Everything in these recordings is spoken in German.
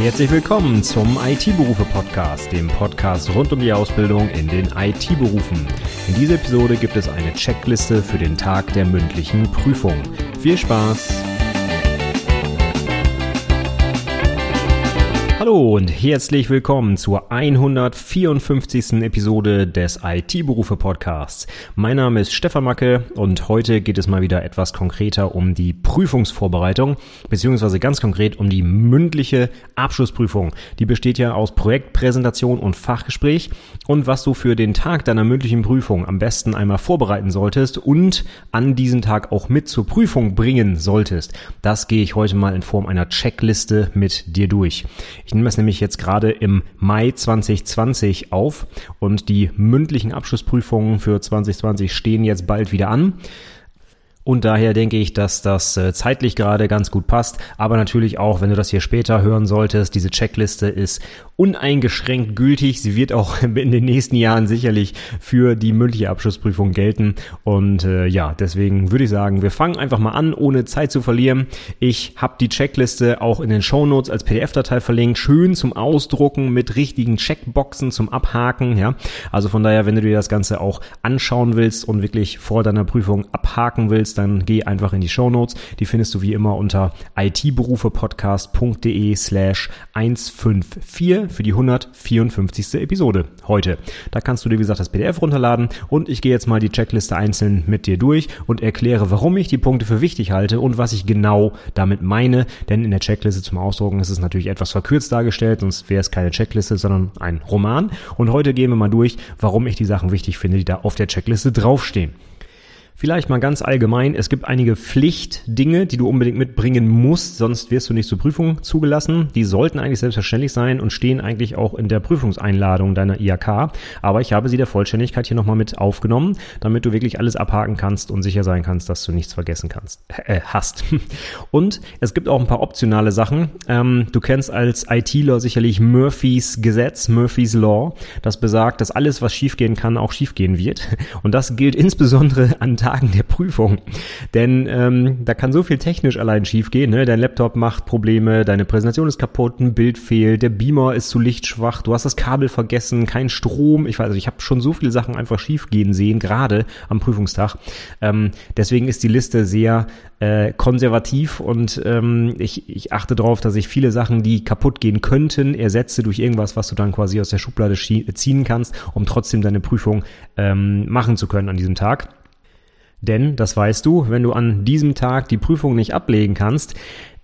Herzlich willkommen zum IT-Berufe-Podcast, dem Podcast rund um die Ausbildung in den IT-Berufen. In dieser Episode gibt es eine Checkliste für den Tag der mündlichen Prüfung. Viel Spaß! Hallo und herzlich willkommen zur 154. Episode des IT-Berufe Podcasts. Mein Name ist Stefan Macke und heute geht es mal wieder etwas konkreter um die Prüfungsvorbereitung, beziehungsweise ganz konkret um die mündliche Abschlussprüfung. Die besteht ja aus Projektpräsentation und Fachgespräch und was du für den Tag deiner mündlichen Prüfung am besten einmal vorbereiten solltest und an diesem Tag auch mit zur Prüfung bringen solltest. Das gehe ich heute mal in Form einer Checkliste mit dir durch. Ich nehme es nämlich jetzt gerade im Mai 2020 auf und die mündlichen Abschlussprüfungen für 2020 stehen jetzt bald wieder an. Und daher denke ich, dass das äh, zeitlich gerade ganz gut passt. Aber natürlich auch, wenn du das hier später hören solltest, diese Checkliste ist uneingeschränkt gültig. Sie wird auch in den nächsten Jahren sicherlich für die mündliche Abschlussprüfung gelten. Und äh, ja, deswegen würde ich sagen, wir fangen einfach mal an, ohne Zeit zu verlieren. Ich habe die Checkliste auch in den Show Notes als PDF-Datei verlinkt, schön zum Ausdrucken mit richtigen Checkboxen zum Abhaken. Ja, also von daher, wenn du dir das Ganze auch anschauen willst und wirklich vor deiner Prüfung abhaken willst, dann geh einfach in die Show. Die findest du wie immer unter itberufepodcast.de slash 154 für die 154. Episode heute. Da kannst du dir, wie gesagt, das PDF runterladen und ich gehe jetzt mal die Checkliste einzeln mit dir durch und erkläre, warum ich die Punkte für wichtig halte und was ich genau damit meine. Denn in der Checkliste zum Ausdrucken ist es natürlich etwas verkürzt dargestellt, sonst wäre es keine Checkliste, sondern ein Roman. Und heute gehen wir mal durch, warum ich die Sachen wichtig finde, die da auf der Checkliste draufstehen. Vielleicht mal ganz allgemein, es gibt einige Pflichtdinge, die du unbedingt mitbringen musst, sonst wirst du nicht zur Prüfung zugelassen. Die sollten eigentlich selbstverständlich sein und stehen eigentlich auch in der Prüfungseinladung deiner IHK. Aber ich habe sie der Vollständigkeit hier nochmal mit aufgenommen, damit du wirklich alles abhaken kannst und sicher sein kannst, dass du nichts vergessen kannst, äh, hast. Und es gibt auch ein paar optionale Sachen. Ähm, du kennst als ITler sicherlich Murphys Gesetz, Murphys Law. Das besagt, dass alles, was schiefgehen kann, auch schiefgehen wird. Und das gilt insbesondere an Tagen der Prüfung. Denn ähm, da kann so viel technisch allein schiefgehen. Ne? Dein Laptop macht Probleme, deine Präsentation ist kaputt, ein Bild fehlt, der Beamer ist zu lichtschwach, du hast das Kabel vergessen, kein Strom. Ich weiß, also ich habe schon so viele Sachen einfach schiefgehen sehen, gerade am Prüfungstag. Ähm, deswegen ist die Liste sehr äh, konservativ und ähm, ich, ich achte darauf, dass ich viele Sachen, die kaputt gehen könnten, ersetze durch irgendwas, was du dann quasi aus der Schublade ziehen kannst, um trotzdem deine Prüfung ähm, machen zu können an diesem Tag. Denn, das weißt du, wenn du an diesem Tag die Prüfung nicht ablegen kannst,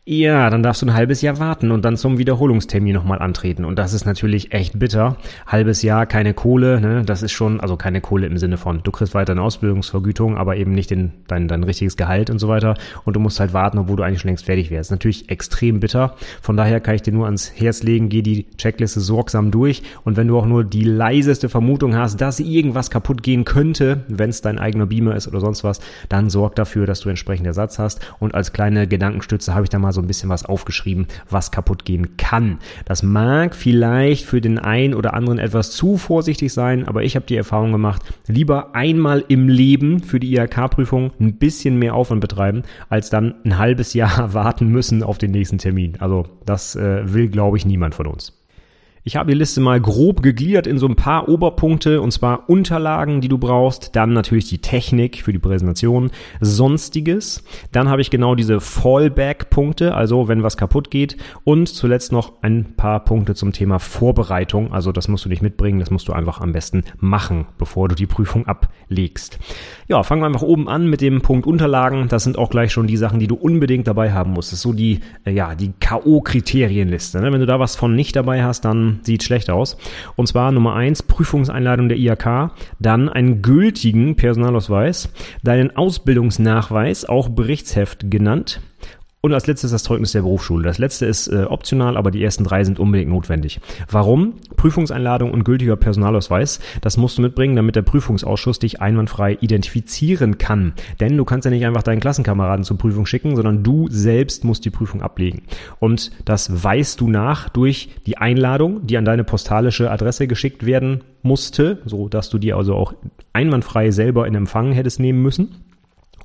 ja, dann darfst du ein halbes Jahr warten und dann zum Wiederholungstermin nochmal antreten. Und das ist natürlich echt bitter. Halbes Jahr, keine Kohle, ne? Das ist schon, also keine Kohle im Sinne von, du kriegst weiter eine Ausbildungsvergütung, aber eben nicht den, dein, dein richtiges Gehalt und so weiter. Und du musst halt warten, obwohl du eigentlich schon längst fertig wärst. Natürlich extrem bitter. Von daher kann ich dir nur ans Herz legen, geh die Checkliste sorgsam durch. Und wenn du auch nur die leiseste Vermutung hast, dass irgendwas kaputt gehen könnte, wenn es dein eigener Beamer ist oder sonst was, dann sorg dafür, dass du entsprechend Ersatz hast. Und als kleine Gedankenstütze habe ich da mal so ein bisschen was aufgeschrieben, was kaputt gehen kann. Das mag vielleicht für den einen oder anderen etwas zu vorsichtig sein, aber ich habe die Erfahrung gemacht, lieber einmal im Leben für die IHK-Prüfung ein bisschen mehr Aufwand betreiben, als dann ein halbes Jahr warten müssen auf den nächsten Termin. Also das äh, will, glaube ich, niemand von uns. Ich habe die Liste mal grob gegliedert in so ein paar Oberpunkte und zwar Unterlagen, die du brauchst, dann natürlich die Technik für die Präsentation, sonstiges, dann habe ich genau diese Fallback-Punkte, also wenn was kaputt geht und zuletzt noch ein paar Punkte zum Thema Vorbereitung, also das musst du nicht mitbringen, das musst du einfach am besten machen, bevor du die Prüfung ablegst. Ja, fangen wir einfach oben an mit dem Punkt Unterlagen, das sind auch gleich schon die Sachen, die du unbedingt dabei haben musst, das ist so die, äh, ja, die K.O.-Kriterienliste, ne? wenn du da was von nicht dabei hast, dann sieht schlecht aus. Und zwar Nummer eins Prüfungseinladung der IHK, dann einen gültigen Personalausweis, deinen Ausbildungsnachweis, auch Berichtsheft genannt, Und als letztes das Zeugnis der Berufsschule. Das letzte ist äh, optional, aber die ersten drei sind unbedingt notwendig. Warum? Prüfungseinladung und gültiger Personalausweis. Das musst du mitbringen, damit der Prüfungsausschuss dich einwandfrei identifizieren kann. Denn du kannst ja nicht einfach deinen Klassenkameraden zur Prüfung schicken, sondern du selbst musst die Prüfung ablegen. Und das weißt du nach durch die Einladung, die an deine postalische Adresse geschickt werden musste, so dass du die also auch einwandfrei selber in Empfang hättest nehmen müssen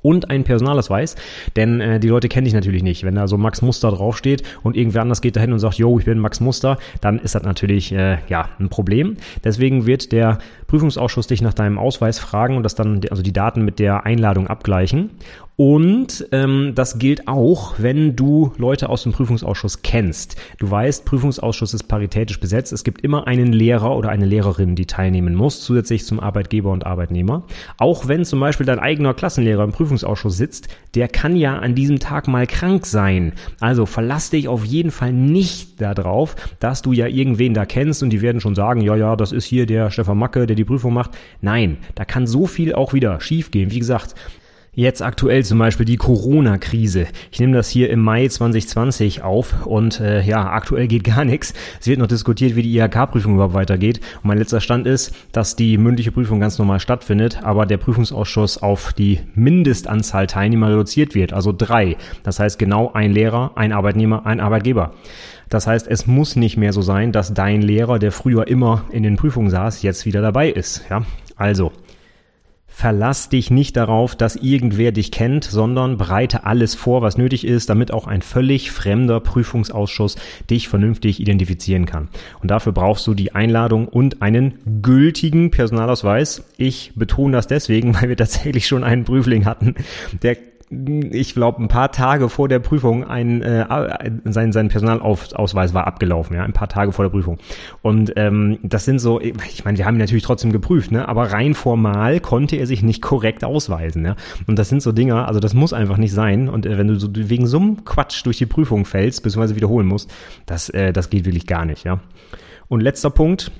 und einen Personalausweis, denn äh, die Leute kennen dich natürlich nicht. Wenn da so Max Muster draufsteht und irgendwer anders geht dahin und sagt, yo, ich bin Max Muster, dann ist das natürlich äh, ja ein Problem. Deswegen wird der Prüfungsausschuss dich nach deinem Ausweis fragen und das dann also die Daten mit der Einladung abgleichen. Und ähm, das gilt auch, wenn du Leute aus dem Prüfungsausschuss kennst. Du weißt, Prüfungsausschuss ist paritätisch besetzt. Es gibt immer einen Lehrer oder eine Lehrerin, die teilnehmen muss, zusätzlich zum Arbeitgeber und Arbeitnehmer. Auch wenn zum Beispiel dein eigener Klassenlehrer im Prüfungsausschuss sitzt, der kann ja an diesem Tag mal krank sein. Also verlass dich auf jeden Fall nicht darauf, dass du ja irgendwen da kennst und die werden schon sagen, ja, ja, das ist hier der Stefan Macke, der die Prüfung macht. Nein, da kann so viel auch wieder schiefgehen. Wie gesagt, Jetzt aktuell zum Beispiel die Corona-Krise. Ich nehme das hier im Mai 2020 auf und äh, ja, aktuell geht gar nichts. Es wird noch diskutiert, wie die IHK-Prüfung überhaupt weitergeht. Und mein letzter Stand ist, dass die mündliche Prüfung ganz normal stattfindet, aber der Prüfungsausschuss auf die Mindestanzahl Teilnehmer reduziert wird, also drei. Das heißt genau ein Lehrer, ein Arbeitnehmer, ein Arbeitgeber. Das heißt, es muss nicht mehr so sein, dass dein Lehrer, der früher immer in den Prüfungen saß, jetzt wieder dabei ist. Ja, also Verlass dich nicht darauf, dass irgendwer dich kennt, sondern bereite alles vor, was nötig ist, damit auch ein völlig fremder Prüfungsausschuss dich vernünftig identifizieren kann. Und dafür brauchst du die Einladung und einen gültigen Personalausweis. Ich betone das deswegen, weil wir tatsächlich schon einen Prüfling hatten, der ich glaube, ein paar Tage vor der Prüfung ein, äh, sein, sein Personalausweis war abgelaufen, ja, ein paar Tage vor der Prüfung. Und ähm, das sind so, ich meine, wir haben ihn natürlich trotzdem geprüft, ne, aber rein formal konnte er sich nicht korrekt ausweisen, ja. Und das sind so Dinger, also das muss einfach nicht sein. Und äh, wenn du so wegen so einem Quatsch durch die Prüfung fällst, beziehungsweise wiederholen musst, das, äh, das geht wirklich gar nicht, ja. Und letzter Punkt,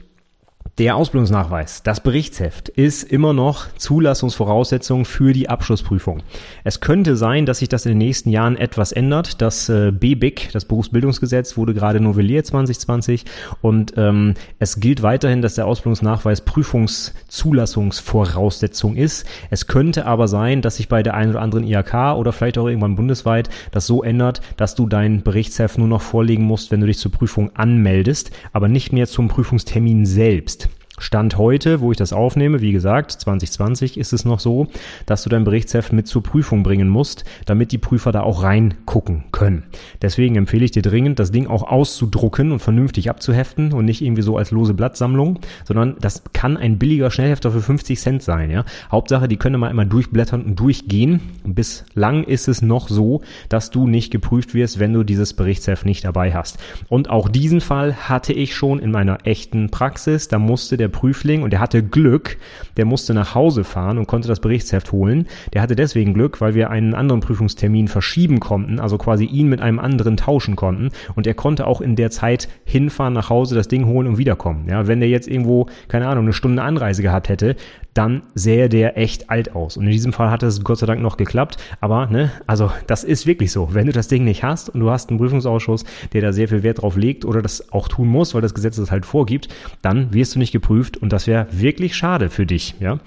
der Ausbildungsnachweis, das Berichtsheft, ist immer noch Zulassungsvoraussetzung für die Abschlussprüfung. Es könnte sein, dass sich das in den nächsten Jahren etwas ändert. Das äh, BBIC, das Berufsbildungsgesetz, wurde gerade novelliert 2020 und ähm, es gilt weiterhin, dass der Ausbildungsnachweis Prüfungszulassungsvoraussetzung ist. Es könnte aber sein, dass sich bei der einen oder anderen IHK oder vielleicht auch irgendwann bundesweit das so ändert, dass du dein Berichtsheft nur noch vorlegen musst, wenn du dich zur Prüfung anmeldest, aber nicht mehr zum Prüfungstermin selbst. Stand heute, wo ich das aufnehme, wie gesagt, 2020 ist es noch so, dass du dein Berichtsheft mit zur Prüfung bringen musst, damit die Prüfer da auch reingucken können. Deswegen empfehle ich dir dringend, das Ding auch auszudrucken und vernünftig abzuheften und nicht irgendwie so als lose Blattsammlung, sondern das kann ein billiger Schnellhefter für 50 Cent sein. Ja? Hauptsache, die können mal immer durchblättern und durchgehen. Bislang ist es noch so, dass du nicht geprüft wirst, wenn du dieses Berichtsheft nicht dabei hast. Und auch diesen Fall hatte ich schon in meiner echten Praxis. Da musste der Prüfling und der hatte Glück, der musste nach Hause fahren und konnte das Berichtsheft holen. Der hatte deswegen Glück, weil wir einen anderen Prüfungstermin verschieben konnten, also quasi ihn mit einem anderen tauschen konnten und er konnte auch in der Zeit hinfahren, nach Hause, das Ding holen und wiederkommen. Ja, wenn der jetzt irgendwo, keine Ahnung, eine Stunde Anreise gehabt hätte, dann sähe der echt alt aus. Und in diesem Fall hat es Gott sei Dank noch geklappt. Aber, ne, also das ist wirklich so. Wenn du das Ding nicht hast und du hast einen Prüfungsausschuss, der da sehr viel Wert drauf legt oder das auch tun muss, weil das Gesetz das halt vorgibt, dann wirst du nicht geprüft und das wäre wirklich schade für dich, ja.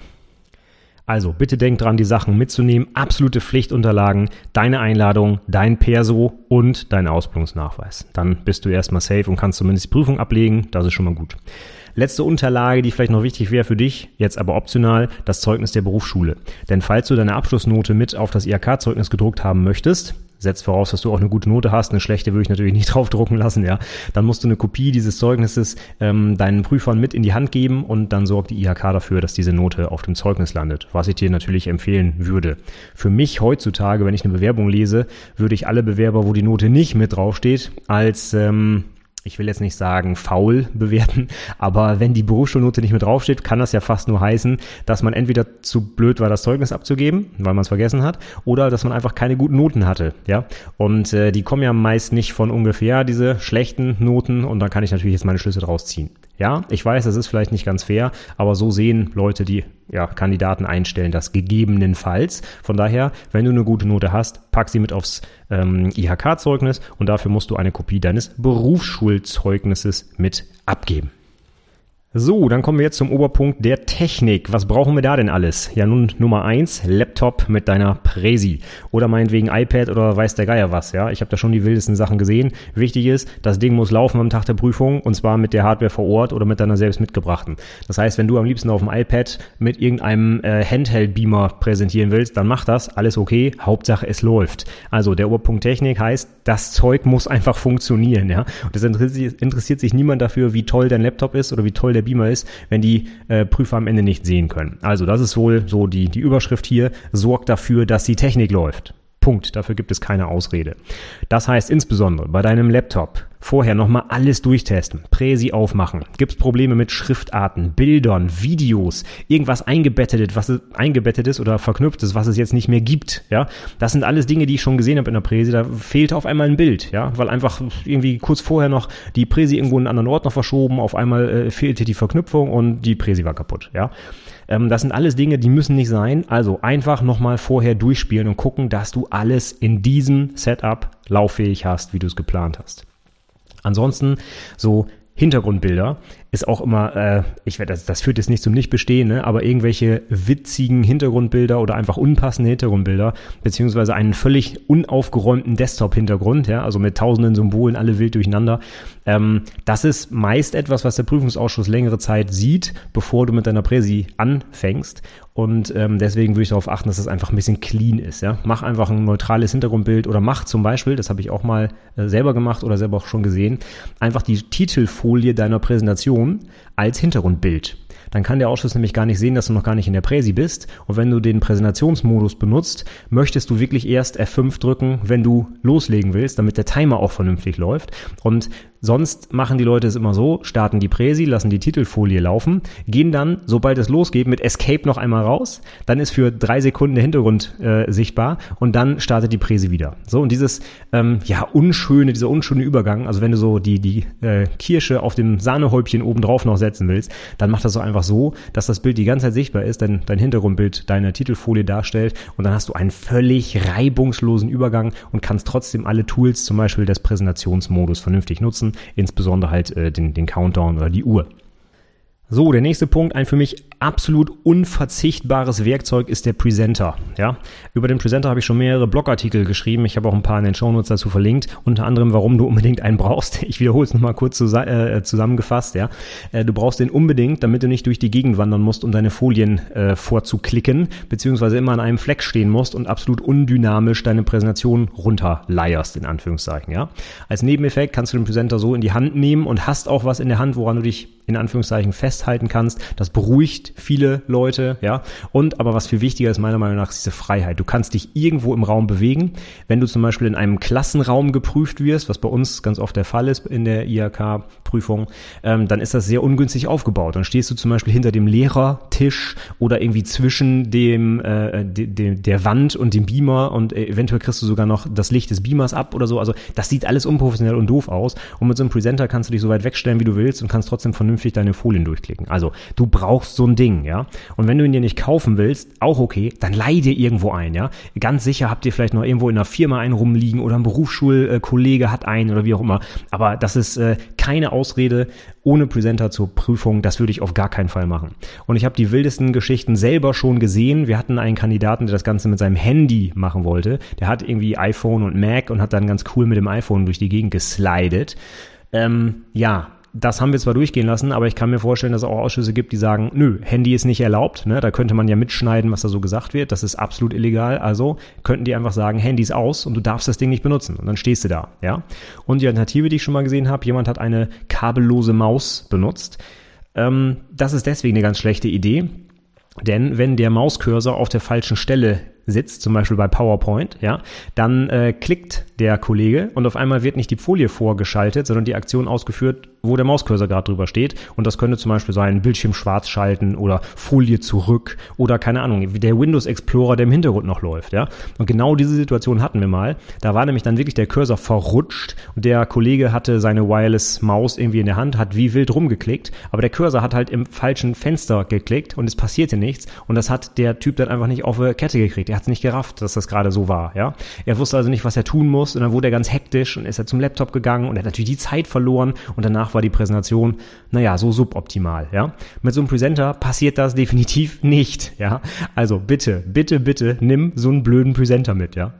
Also bitte denk dran, die Sachen mitzunehmen. Absolute Pflichtunterlagen, deine Einladung, dein Perso und dein Ausbildungsnachweis. Dann bist du erstmal safe und kannst zumindest die Prüfung ablegen. Das ist schon mal gut. Letzte Unterlage, die vielleicht noch wichtig wäre für dich, jetzt aber optional, das Zeugnis der Berufsschule. Denn falls du deine Abschlussnote mit auf das IHK-Zeugnis gedruckt haben möchtest, setzt voraus, dass du auch eine gute Note hast. Eine schlechte würde ich natürlich nicht draufdrucken lassen, ja. Dann musst du eine Kopie dieses Zeugnisses ähm, deinen Prüfern mit in die Hand geben und dann sorgt die IHK dafür, dass diese Note auf dem Zeugnis landet, was ich dir natürlich empfehlen würde. Für mich heutzutage, wenn ich eine Bewerbung lese, würde ich alle Bewerber, wo die Note nicht mit draufsteht, als ähm, ich will jetzt nicht sagen faul bewerten, aber wenn die Berufsschulnote nicht mit draufsteht, kann das ja fast nur heißen, dass man entweder zu blöd war, das Zeugnis abzugeben, weil man es vergessen hat, oder dass man einfach keine guten Noten hatte, ja. Und äh, die kommen ja meist nicht von ungefähr, diese schlechten Noten, und dann kann ich natürlich jetzt meine Schlüsse draus ziehen. Ja, ich weiß, das ist vielleicht nicht ganz fair, aber so sehen Leute die ja, Kandidaten einstellen das gegebenenfalls. Von daher, wenn du eine gute Note hast, pack sie mit aufs ähm, IHK-Zeugnis und dafür musst du eine Kopie deines Berufsschulzeugnisses mit abgeben. So, dann kommen wir jetzt zum Oberpunkt der Technik. Was brauchen wir da denn alles? Ja, nun Nummer eins Laptop mit deiner Präsi oder meinetwegen iPad oder weiß der Geier was, ja. Ich habe da schon die wildesten Sachen gesehen. Wichtig ist, das Ding muss laufen am Tag der Prüfung und zwar mit der Hardware vor Ort oder mit deiner selbst mitgebrachten. Das heißt, wenn du am liebsten auf dem iPad mit irgendeinem äh, Handheld-Beamer präsentieren willst, dann mach das, alles okay, Hauptsache es läuft. Also der Oberpunkt Technik heißt, das Zeug muss einfach funktionieren, ja. Und es interessiert, sich niemand dafür, wie toll dein Laptop ist oder wie toll der Beamer ist, wenn die äh, Prüfer am Ende nicht sehen können. Also das ist wohl so die, die Überschrift hier, sorgt dafür, dass die Technik läuft. Punkt. Dafür gibt es keine Ausrede. Das heißt insbesondere bei deinem Laptop vorher nochmal alles durchtesten, Präsi aufmachen. Gibt es Probleme mit Schriftarten, Bildern, Videos, irgendwas eingebettet, was ist oder verknüpft ist, was es jetzt nicht mehr gibt. Ja, das sind alles Dinge, die ich schon gesehen habe in der Präsi. Da fehlt auf einmal ein Bild, ja, weil einfach irgendwie kurz vorher noch die Präsi irgendwo in einen anderen Ort noch verschoben. Auf einmal äh, fehlte die Verknüpfung und die Präsi war kaputt. Ja, ähm, das sind alles Dinge, die müssen nicht sein. Also einfach nochmal vorher durchspielen und gucken, dass du alles in diesem Setup lauffähig hast, wie du es geplant hast. Ansonsten so Hintergrundbilder ist auch immer, äh, ich werde das, das führt jetzt nicht zum Nichtbestehen, ne, aber irgendwelche witzigen Hintergrundbilder oder einfach unpassende Hintergrundbilder, beziehungsweise einen völlig unaufgeräumten Desktop-Hintergrund, ja, also mit tausenden Symbolen, alle wild durcheinander. Ähm, das ist meist etwas, was der Prüfungsausschuss längere Zeit sieht, bevor du mit deiner Präsi anfängst. Und ähm, deswegen würde ich darauf achten, dass es einfach ein bisschen clean ist. Ja? Mach einfach ein neutrales Hintergrundbild oder mach zum Beispiel, das habe ich auch mal äh, selber gemacht oder selber auch schon gesehen, einfach die Titelfolie deiner Präsentation als Hintergrundbild. Dann kann der Ausschuss nämlich gar nicht sehen, dass du noch gar nicht in der Präsi bist. Und wenn du den Präsentationsmodus benutzt, möchtest du wirklich erst F5 drücken, wenn du loslegen willst, damit der Timer auch vernünftig läuft. Und Sonst machen die Leute es immer so, starten die Präsi, lassen die Titelfolie laufen, gehen dann, sobald es losgeht, mit Escape noch einmal raus, dann ist für drei Sekunden der Hintergrund äh, sichtbar und dann startet die Präsi wieder. So, und dieses, ähm, ja, unschöne, dieser unschöne Übergang, also wenn du so die, die äh, Kirsche auf dem Sahnehäubchen oben drauf noch setzen willst, dann mach das so einfach so, dass das Bild die ganze Zeit sichtbar ist, denn dein Hintergrundbild deine Titelfolie darstellt und dann hast du einen völlig reibungslosen Übergang und kannst trotzdem alle Tools, zum Beispiel des Präsentationsmodus, vernünftig nutzen insbesondere halt äh, den, den Countdown oder die Uhr. So, der nächste Punkt, ein für mich absolut unverzichtbares Werkzeug ist der Presenter. Ja, über den Presenter habe ich schon mehrere Blogartikel geschrieben. Ich habe auch ein paar in den Shownotes dazu verlinkt. Unter anderem, warum du unbedingt einen brauchst. Ich wiederhole es nochmal kurz äh, zusammengefasst. Ja, äh, du brauchst den unbedingt, damit du nicht durch die Gegend wandern musst, um deine Folien äh, vorzuklicken, beziehungsweise immer an einem Fleck stehen musst und absolut undynamisch deine Präsentation runterleierst in Anführungszeichen. Ja, als Nebeneffekt kannst du den Presenter so in die Hand nehmen und hast auch was in der Hand, woran du dich in Anführungszeichen festhalten kannst. Das beruhigt viele Leute, ja. Und aber was viel wichtiger ist meiner Meinung nach, ist diese Freiheit. Du kannst dich irgendwo im Raum bewegen. Wenn du zum Beispiel in einem Klassenraum geprüft wirst, was bei uns ganz oft der Fall ist in der IHK-Prüfung, ähm, dann ist das sehr ungünstig aufgebaut. Dann stehst du zum Beispiel hinter dem Lehrertisch oder irgendwie zwischen dem, äh, de, de, der Wand und dem Beamer und eventuell kriegst du sogar noch das Licht des Beamers ab oder so. Also das sieht alles unprofessionell und doof aus. Und mit so einem Presenter kannst du dich so weit wegstellen, wie du willst und kannst trotzdem vernünftig vernünftig deine Folien durchklicken. Also du brauchst so ein Ding, ja. Und wenn du ihn dir nicht kaufen willst, auch okay, dann leih dir irgendwo ein, ja. Ganz sicher habt ihr vielleicht noch irgendwo in einer Firma einen rumliegen oder ein Berufsschulkollege hat einen oder wie auch immer. Aber das ist äh, keine Ausrede ohne Presenter zur Prüfung. Das würde ich auf gar keinen Fall machen. Und ich habe die wildesten Geschichten selber schon gesehen. Wir hatten einen Kandidaten, der das Ganze mit seinem Handy machen wollte. Der hat irgendwie iPhone und Mac und hat dann ganz cool mit dem iPhone durch die Gegend geslidet. Ähm, ja, das haben wir zwar durchgehen lassen, aber ich kann mir vorstellen, dass es auch Ausschüsse gibt, die sagen, nö, Handy ist nicht erlaubt. Ne? Da könnte man ja mitschneiden, was da so gesagt wird. Das ist absolut illegal. Also könnten die einfach sagen, Handy ist aus und du darfst das Ding nicht benutzen. Und dann stehst du da. Ja. Und die Alternative, die ich schon mal gesehen habe, jemand hat eine kabellose Maus benutzt. Ähm, das ist deswegen eine ganz schlechte Idee. Denn wenn der Mauscursor auf der falschen Stelle sitzt, zum Beispiel bei PowerPoint, ja, dann äh, klickt der Kollege und auf einmal wird nicht die Folie vorgeschaltet, sondern die Aktion ausgeführt, wo der Mauscursor gerade drüber steht. Und das könnte zum Beispiel sein, Bildschirm schwarz schalten oder Folie zurück oder keine Ahnung, wie der Windows Explorer, der im Hintergrund noch läuft, ja. Und genau diese Situation hatten wir mal. Da war nämlich dann wirklich der Cursor verrutscht und der Kollege hatte seine Wireless Maus irgendwie in der Hand, hat wie wild rumgeklickt, aber der Cursor hat halt im falschen Fenster geklickt und es passierte nichts und das hat der Typ dann einfach nicht auf eine Kette gekriegt. Er hat es nicht gerafft, dass das gerade so war, ja. Er wusste also nicht, was er tun muss und dann wurde er ganz hektisch und ist er zum Laptop gegangen und er hat natürlich die Zeit verloren und danach war die Präsentation, naja, so suboptimal, ja. Mit so einem Presenter passiert das definitiv nicht, ja. Also bitte, bitte, bitte nimm so einen blöden Presenter mit, ja.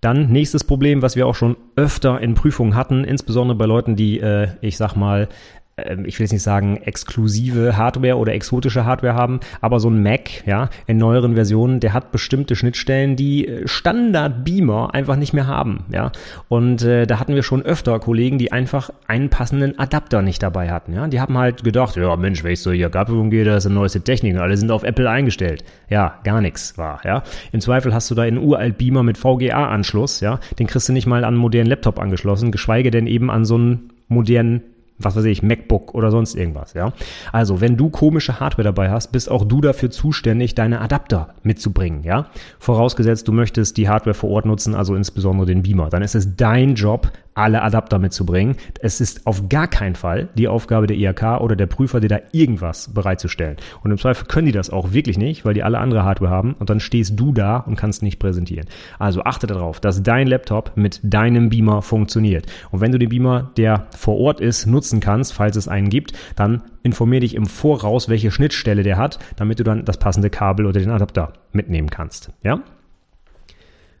Dann nächstes Problem, was wir auch schon öfter in Prüfungen hatten, insbesondere bei Leuten, die, äh, ich sag mal, ich will jetzt nicht sagen exklusive Hardware oder exotische Hardware haben, aber so ein Mac, ja, in neueren Versionen, der hat bestimmte Schnittstellen, die äh, Standard-Beamer einfach nicht mehr haben, ja. Und äh, da hatten wir schon öfter Kollegen, die einfach einen passenden Adapter nicht dabei hatten, ja. Die haben halt gedacht, ja Mensch, wenn ich so hier Gabelung gehe, das ist eine neueste Technik alle sind auf Apple eingestellt. Ja, gar nichts war, ja. Im Zweifel hast du da einen uralt Beamer mit VGA-Anschluss, ja. Den kriegst du nicht mal an einen modernen Laptop angeschlossen, geschweige denn eben an so einen modernen was weiß ich, MacBook oder sonst irgendwas, ja. Also, wenn du komische Hardware dabei hast, bist auch du dafür zuständig, deine Adapter mitzubringen, ja. Vorausgesetzt, du möchtest die Hardware vor Ort nutzen, also insbesondere den Beamer, dann ist es dein Job, alle Adapter mitzubringen. Es ist auf gar keinen Fall die Aufgabe der IHK oder der Prüfer, dir da irgendwas bereitzustellen. Und im Zweifel können die das auch wirklich nicht, weil die alle andere Hardware haben und dann stehst du da und kannst nicht präsentieren. Also achte darauf, dass dein Laptop mit deinem Beamer funktioniert. Und wenn du den Beamer, der vor Ort ist, nutzen kannst, falls es einen gibt, dann informier dich im Voraus, welche Schnittstelle der hat, damit du dann das passende Kabel oder den Adapter mitnehmen kannst. Ja?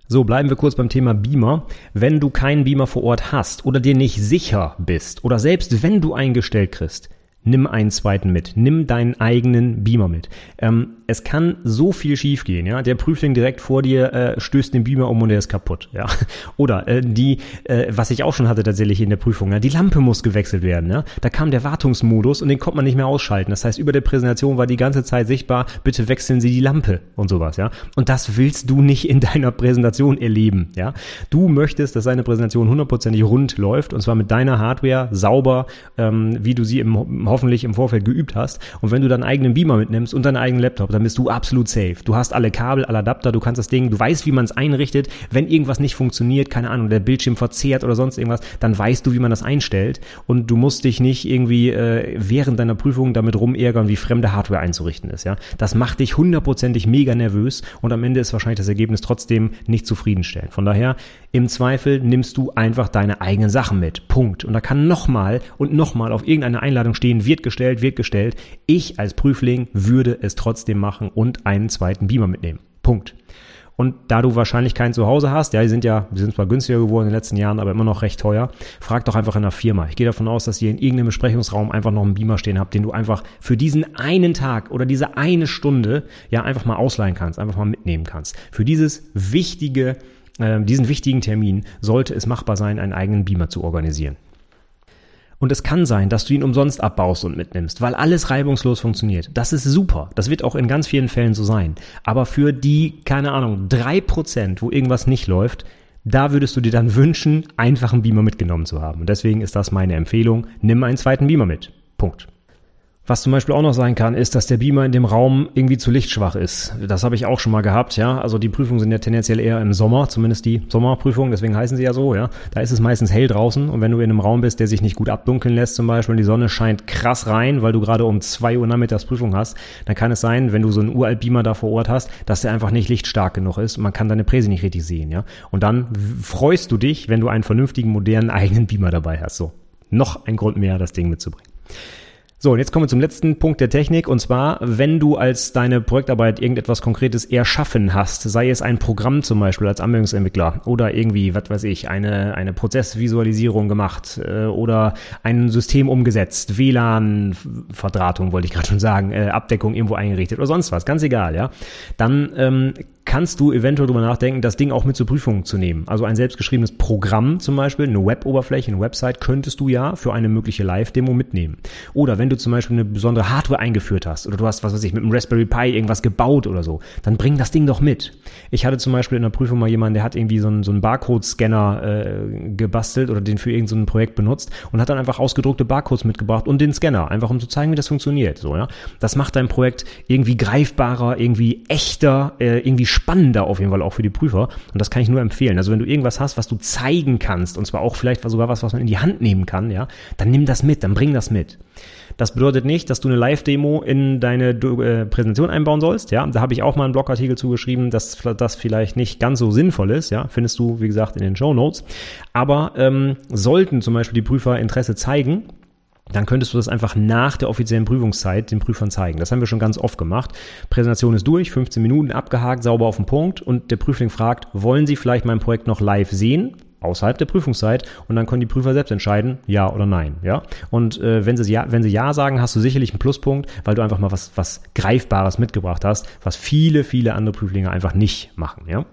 So, bleiben wir kurz beim Thema Beamer. Wenn du keinen Beamer vor Ort hast oder dir nicht sicher bist oder selbst wenn du eingestellt kriegst, nimm einen zweiten mit. Nimm deinen eigenen Beamer mit. Ähm, es kann so viel schiefgehen, ja. Der Prüfling direkt vor dir äh, stößt den Beamer um und der ist kaputt, ja. Oder äh, die, äh, was ich auch schon hatte tatsächlich in der Prüfung, ja, die Lampe muss gewechselt werden, ja. Da kam der Wartungsmodus und den konnte man nicht mehr ausschalten. Das heißt, über der Präsentation war die ganze Zeit sichtbar, bitte wechseln Sie die Lampe und sowas, ja. Und das willst du nicht in deiner Präsentation erleben, ja. Du möchtest, dass deine Präsentation hundertprozentig rund läuft und zwar mit deiner Hardware sauber, ähm, wie du sie im, hoffentlich im Vorfeld geübt hast. Und wenn du deinen eigenen Beamer mitnimmst und deinen eigenen Laptop, dann bist du absolut safe. Du hast alle Kabel, alle Adapter, du kannst das Ding, du weißt, wie man es einrichtet. Wenn irgendwas nicht funktioniert, keine Ahnung, der Bildschirm verzehrt oder sonst irgendwas, dann weißt du, wie man das einstellt. Und du musst dich nicht irgendwie äh, während deiner Prüfung damit rumärgern, wie fremde Hardware einzurichten ist. Ja, das macht dich hundertprozentig mega nervös und am Ende ist wahrscheinlich das Ergebnis trotzdem nicht zufriedenstellend. Von daher im Zweifel nimmst du einfach deine eigenen Sachen mit. Punkt. Und da kann nochmal und nochmal auf irgendeine Einladung stehen, wird gestellt, wird gestellt. Ich als Prüfling würde es trotzdem machen und einen zweiten Beamer mitnehmen. Punkt. Und da du wahrscheinlich keinen zu Hause hast, ja, die sind ja, die sind zwar günstiger geworden in den letzten Jahren, aber immer noch recht teuer, frag doch einfach in der Firma. Ich gehe davon aus, dass ihr in irgendeinem Besprechungsraum einfach noch einen Beamer stehen habt, den du einfach für diesen einen Tag oder diese eine Stunde ja einfach mal ausleihen kannst, einfach mal mitnehmen kannst. Für dieses wichtige äh, diesen wichtigen Termin sollte es machbar sein, einen eigenen Beamer zu organisieren. Und es kann sein, dass du ihn umsonst abbaust und mitnimmst, weil alles reibungslos funktioniert. Das ist super. Das wird auch in ganz vielen Fällen so sein. Aber für die, keine Ahnung, drei Prozent, wo irgendwas nicht läuft, da würdest du dir dann wünschen, einfach einen Beamer mitgenommen zu haben. Und deswegen ist das meine Empfehlung. Nimm einen zweiten Beamer mit. Punkt. Was zum Beispiel auch noch sein kann, ist, dass der Beamer in dem Raum irgendwie zu lichtschwach ist. Das habe ich auch schon mal gehabt, ja. Also die Prüfungen sind ja tendenziell eher im Sommer, zumindest die Sommerprüfungen, deswegen heißen sie ja so, ja. Da ist es meistens hell draußen und wenn du in einem Raum bist, der sich nicht gut abdunkeln lässt zum Beispiel und die Sonne scheint krass rein, weil du gerade um zwei Uhr nachmittags Prüfung hast, dann kann es sein, wenn du so einen uralt Beamer da vor Ort hast, dass der einfach nicht lichtstark genug ist und man kann deine Präse nicht richtig sehen, ja. Und dann freust du dich, wenn du einen vernünftigen, modernen eigenen Beamer dabei hast. So. Noch ein Grund mehr, das Ding mitzubringen. So, und jetzt kommen wir zum letzten Punkt der Technik. Und zwar, wenn du als deine Projektarbeit irgendetwas Konkretes erschaffen hast, sei es ein Programm zum Beispiel als Anwendungsentwickler oder irgendwie, was weiß ich, eine, eine Prozessvisualisierung gemacht äh, oder ein System umgesetzt, WLAN-Verdrahtung wollte ich gerade schon sagen, äh, Abdeckung irgendwo eingerichtet oder sonst was, ganz egal, ja. Dann ähm, kannst du eventuell drüber nachdenken, das Ding auch mit zur Prüfung zu nehmen. Also ein selbstgeschriebenes Programm zum Beispiel, eine Web-Oberfläche, eine Website könntest du ja für eine mögliche Live-Demo mitnehmen. Oder wenn du zum Beispiel eine besondere Hardware eingeführt hast oder du hast, was weiß ich, mit einem Raspberry Pi irgendwas gebaut oder so, dann bring das Ding doch mit. Ich hatte zum Beispiel in der Prüfung mal jemanden, der hat irgendwie so einen, so einen Barcode-Scanner äh, gebastelt oder den für irgendein Projekt benutzt und hat dann einfach ausgedruckte Barcodes mitgebracht und den Scanner, einfach um zu zeigen, wie das funktioniert. So, ja. Das macht dein Projekt irgendwie greifbarer, irgendwie echter, äh, irgendwie spannender auf jeden Fall auch für die Prüfer. Und das kann ich nur empfehlen. Also wenn du irgendwas hast, was du zeigen kannst, und zwar auch vielleicht sogar was, was man in die Hand nehmen kann, ja, dann nimm das mit, dann bring das mit. Das bedeutet nicht, dass du eine Live-Demo in deine äh, Präsentation einbauen sollst. Ja, da habe ich auch mal einen Blogartikel zugeschrieben, dass das vielleicht nicht ganz so sinnvoll ist. Ja, findest du, wie gesagt, in den Show Notes. Aber ähm, sollten zum Beispiel die Prüfer Interesse zeigen, dann könntest du das einfach nach der offiziellen Prüfungszeit den Prüfern zeigen. Das haben wir schon ganz oft gemacht. Präsentation ist durch, 15 Minuten abgehakt, sauber auf den Punkt und der Prüfling fragt, wollen Sie vielleicht mein Projekt noch live sehen? außerhalb der Prüfungszeit und dann können die Prüfer selbst entscheiden, ja oder nein, ja. Und äh, wenn sie ja, wenn sie ja sagen, hast du sicherlich einen Pluspunkt, weil du einfach mal was was greifbares mitgebracht hast, was viele viele andere Prüflinge einfach nicht machen, ja.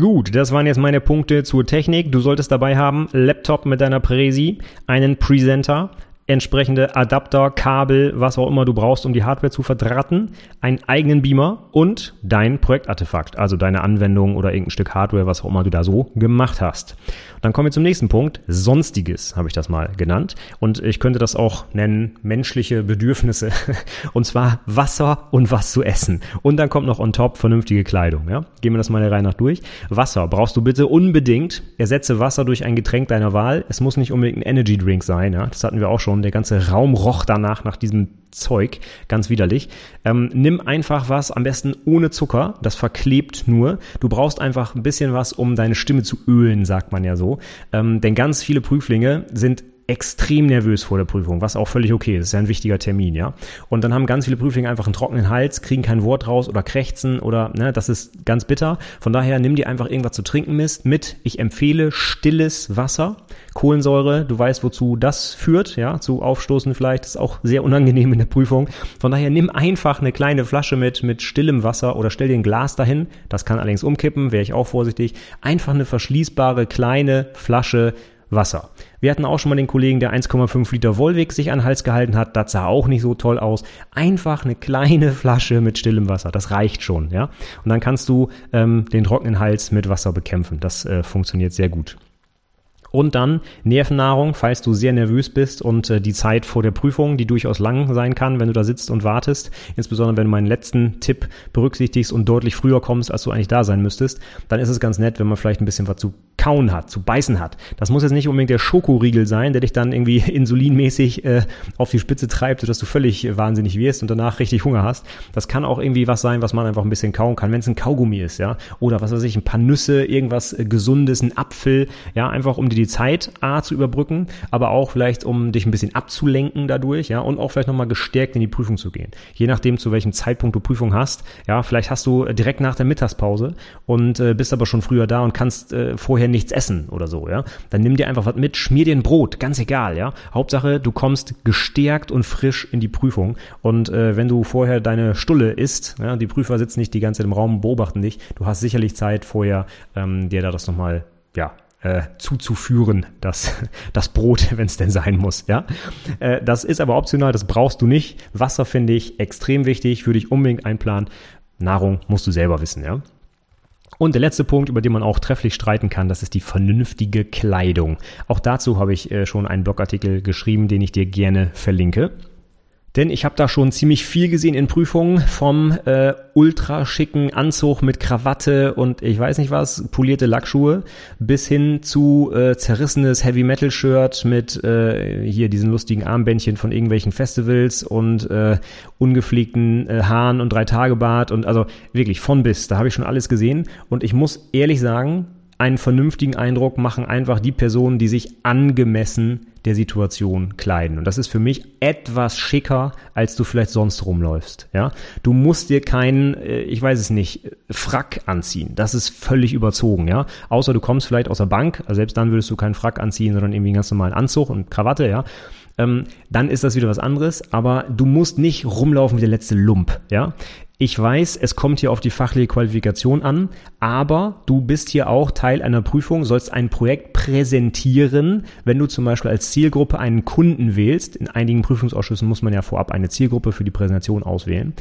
Gut, das waren jetzt meine Punkte zur Technik. Du solltest dabei haben Laptop mit deiner Präsi, einen Presenter, entsprechende Adapter, Kabel, was auch immer du brauchst, um die Hardware zu verdrahten, einen eigenen Beamer und dein Projektartefakt, also deine Anwendung oder irgendein Stück Hardware, was auch immer du da so gemacht hast. Dann kommen wir zum nächsten Punkt. Sonstiges habe ich das mal genannt. Und ich könnte das auch nennen, menschliche Bedürfnisse. Und zwar Wasser und was zu essen. Und dann kommt noch on top vernünftige Kleidung. Ja? Gehen wir das mal der Reihe nach durch. Wasser brauchst du bitte unbedingt. Ersetze Wasser durch ein Getränk deiner Wahl. Es muss nicht unbedingt ein Energy Drink sein. Ja? Das hatten wir auch schon. Der ganze Raum roch danach nach diesem Zeug, ganz widerlich. Ähm, nimm einfach was, am besten ohne Zucker, das verklebt nur. Du brauchst einfach ein bisschen was, um deine Stimme zu ölen, sagt man ja so. Ähm, denn ganz viele Prüflinge sind extrem nervös vor der Prüfung, was auch völlig okay ist. Das ist ja ein wichtiger Termin, ja. Und dann haben ganz viele Prüflinge einfach einen trockenen Hals, kriegen kein Wort raus oder krächzen oder, ne, das ist ganz bitter. Von daher nimm dir einfach irgendwas zu trinken mit. Ich empfehle stilles Wasser. Kohlensäure, du weißt, wozu das führt, ja, zu Aufstoßen vielleicht, ist auch sehr unangenehm in der Prüfung. Von daher nimm einfach eine kleine Flasche mit, mit stillem Wasser oder stell dir ein Glas dahin. Das kann allerdings umkippen, wäre ich auch vorsichtig. Einfach eine verschließbare kleine Flasche Wasser. Wir hatten auch schon mal den Kollegen, der 1,5 Liter Volvic sich an den Hals gehalten hat. Das sah auch nicht so toll aus. Einfach eine kleine Flasche mit stillem Wasser. Das reicht schon, ja. Und dann kannst du ähm, den trockenen Hals mit Wasser bekämpfen. Das äh, funktioniert sehr gut. Und dann Nervennahrung, falls du sehr nervös bist und äh, die Zeit vor der Prüfung, die durchaus lang sein kann, wenn du da sitzt und wartest, insbesondere wenn du meinen letzten Tipp berücksichtigst und deutlich früher kommst, als du eigentlich da sein müsstest, dann ist es ganz nett, wenn man vielleicht ein bisschen was zu kauen hat, zu beißen hat. Das muss jetzt nicht unbedingt der Schokoriegel sein, der dich dann irgendwie insulinmäßig äh, auf die Spitze treibt, sodass du völlig wahnsinnig wirst und danach richtig Hunger hast. Das kann auch irgendwie was sein, was man einfach ein bisschen kauen kann, wenn es ein Kaugummi ist, ja, oder was weiß ich, ein paar Nüsse, irgendwas äh, Gesundes, ein Apfel, ja, einfach um dir die Zeit A zu überbrücken, aber auch vielleicht um dich ein bisschen abzulenken dadurch, ja, und auch vielleicht nochmal gestärkt in die Prüfung zu gehen. Je nachdem, zu welchem Zeitpunkt du Prüfung hast, ja, vielleicht hast du direkt nach der Mittagspause und äh, bist aber schon früher da und kannst äh, vorher nichts essen oder so, ja. Dann nimm dir einfach was mit, schmier dir ein Brot, ganz egal, ja. Hauptsache, du kommst gestärkt und frisch in die Prüfung und äh, wenn du vorher deine Stulle isst, ja, die Prüfer sitzen nicht die ganze Zeit im Raum und beobachten dich, du hast sicherlich Zeit vorher, ähm, dir da das nochmal, ja, äh, zuzuführen, das, das Brot, wenn es denn sein muss. Ja, äh, Das ist aber optional, das brauchst du nicht. Wasser finde ich extrem wichtig, würde ich unbedingt einplanen. Nahrung musst du selber wissen, ja. Und der letzte Punkt, über den man auch trefflich streiten kann, das ist die vernünftige Kleidung. Auch dazu habe ich äh, schon einen Blogartikel geschrieben, den ich dir gerne verlinke. Denn ich habe da schon ziemlich viel gesehen in Prüfungen vom äh, ultra schicken Anzug mit Krawatte und ich weiß nicht was, polierte Lackschuhe, bis hin zu äh, zerrissenes Heavy Metal Shirt mit äh, hier diesen lustigen Armbändchen von irgendwelchen Festivals und äh, ungepflegten äh, Haaren und drei Tage Bart und also wirklich von bis, da habe ich schon alles gesehen. Und ich muss ehrlich sagen, einen vernünftigen Eindruck machen einfach die Personen, die sich angemessen der Situation kleiden. Und das ist für mich etwas schicker, als du vielleicht sonst rumläufst. Ja, du musst dir keinen, äh, ich weiß es nicht, Frack anziehen. Das ist völlig überzogen. Ja, außer du kommst vielleicht aus der Bank. Also selbst dann würdest du keinen Frack anziehen, sondern irgendwie einen ganz normalen Anzug und Krawatte. Ja, ähm, dann ist das wieder was anderes, aber du musst nicht rumlaufen wie der letzte Lump, ja. Ich weiß, es kommt hier auf die fachliche Qualifikation an, aber du bist hier auch Teil einer Prüfung, sollst ein Projekt präsentieren. Wenn du zum Beispiel als Zielgruppe einen Kunden wählst, in einigen Prüfungsausschüssen muss man ja vorab eine Zielgruppe für die Präsentation auswählen,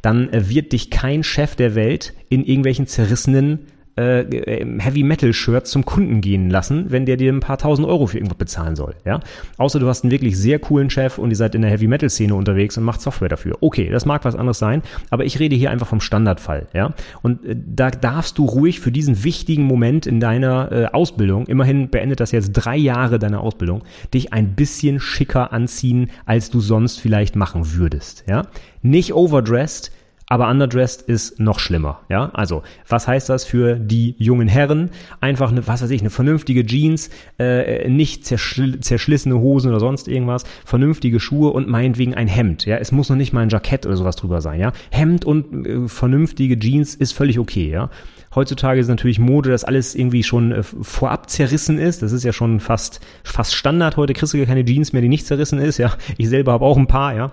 dann wird dich kein Chef der Welt in irgendwelchen zerrissenen äh, Heavy Metal Shirt zum Kunden gehen lassen, wenn der dir ein paar tausend Euro für irgendwas bezahlen soll. Ja? Außer du hast einen wirklich sehr coolen Chef und ihr seid in der Heavy Metal Szene unterwegs und macht Software dafür. Okay, das mag was anderes sein, aber ich rede hier einfach vom Standardfall. Ja? Und äh, da darfst du ruhig für diesen wichtigen Moment in deiner äh, Ausbildung, immerhin beendet das jetzt drei Jahre deiner Ausbildung, dich ein bisschen schicker anziehen, als du sonst vielleicht machen würdest. Ja? Nicht overdressed, aber underdressed ist noch schlimmer. Ja, also was heißt das für die jungen Herren? Einfach eine, was weiß ich, eine vernünftige Jeans, äh, nicht zerschl zerschlissene Hosen oder sonst irgendwas, vernünftige Schuhe und meinetwegen ein Hemd. Ja, es muss noch nicht mal ein Jackett oder sowas drüber sein. Ja, Hemd und äh, vernünftige Jeans ist völlig okay. Ja. Heutzutage ist natürlich Mode, dass alles irgendwie schon äh, vorab zerrissen ist. Das ist ja schon fast, fast Standard. Heute kriegst du ja keine Jeans mehr, die nicht zerrissen ist. Ja, ich selber habe auch ein paar. Ja,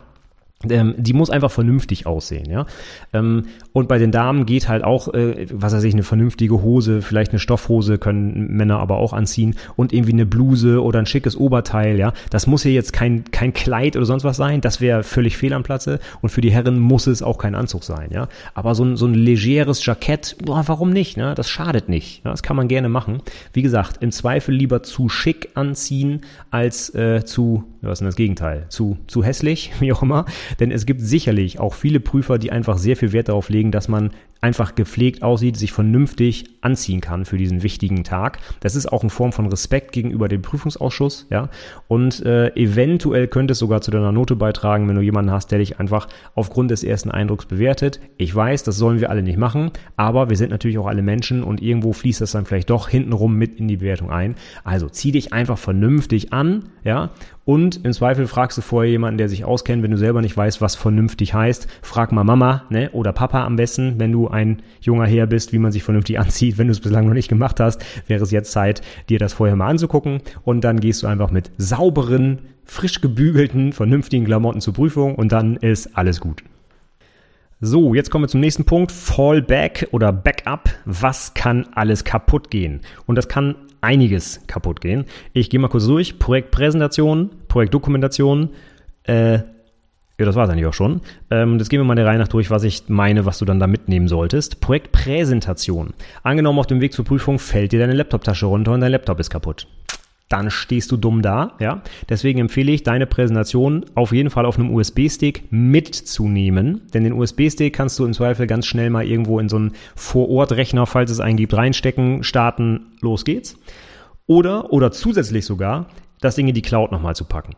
die muss einfach vernünftig aussehen, ja. Ähm, und bei den Damen geht halt auch, äh, was weiß ich, eine vernünftige Hose, vielleicht eine Stoffhose können Männer aber auch anziehen und irgendwie eine Bluse oder ein schickes Oberteil, ja. Das muss ja jetzt kein, kein Kleid oder sonst was sein, das wäre völlig fehl am Platze und für die Herren muss es auch kein Anzug sein, ja. Aber so ein, so ein legeres Jackett, boah, warum nicht, ne? Das schadet nicht, ja? das kann man gerne machen. Wie gesagt, im Zweifel lieber zu schick anziehen als äh, zu, was ist denn das Gegenteil, zu, zu hässlich, wie auch immer. Denn es gibt sicherlich auch viele Prüfer, die einfach sehr viel Wert darauf legen, dass man einfach gepflegt aussieht, sich vernünftig anziehen kann für diesen wichtigen Tag. Das ist auch eine Form von Respekt gegenüber dem Prüfungsausschuss, ja. Und äh, eventuell könnte es sogar zu deiner Note beitragen, wenn du jemanden hast, der dich einfach aufgrund des ersten Eindrucks bewertet. Ich weiß, das sollen wir alle nicht machen, aber wir sind natürlich auch alle Menschen und irgendwo fließt das dann vielleicht doch hintenrum mit in die Bewertung ein. Also zieh dich einfach vernünftig an, ja, und im Zweifel fragst du vorher jemanden, der sich auskennt, wenn du selber nicht weißt, was vernünftig heißt. Frag mal Mama ne, oder Papa am besten, wenn du ein junger Herr bist, wie man sich vernünftig anzieht. Wenn du es bislang noch nicht gemacht hast, wäre es jetzt Zeit, dir das vorher mal anzugucken. Und dann gehst du einfach mit sauberen, frisch gebügelten, vernünftigen Klamotten zur Prüfung und dann ist alles gut. So, jetzt kommen wir zum nächsten Punkt. Fallback oder Backup. Was kann alles kaputt gehen? Und das kann einiges kaputt gehen. Ich gehe mal kurz durch. Projektpräsentation, Projektdokumentation, äh, ja, das war es eigentlich auch schon. Ähm, jetzt gehen wir mal der Reihe nach durch, was ich meine, was du dann da mitnehmen solltest. Projektpräsentation. Angenommen, auf dem Weg zur Prüfung fällt dir deine Laptoptasche runter und dein Laptop ist kaputt dann stehst du dumm da, ja. Deswegen empfehle ich, deine Präsentation auf jeden Fall auf einem USB-Stick mitzunehmen, denn den USB-Stick kannst du im Zweifel ganz schnell mal irgendwo in so einen Vorortrechner, falls es einen gibt, reinstecken, starten, los geht's. Oder, oder zusätzlich sogar, das Ding in die Cloud nochmal zu packen.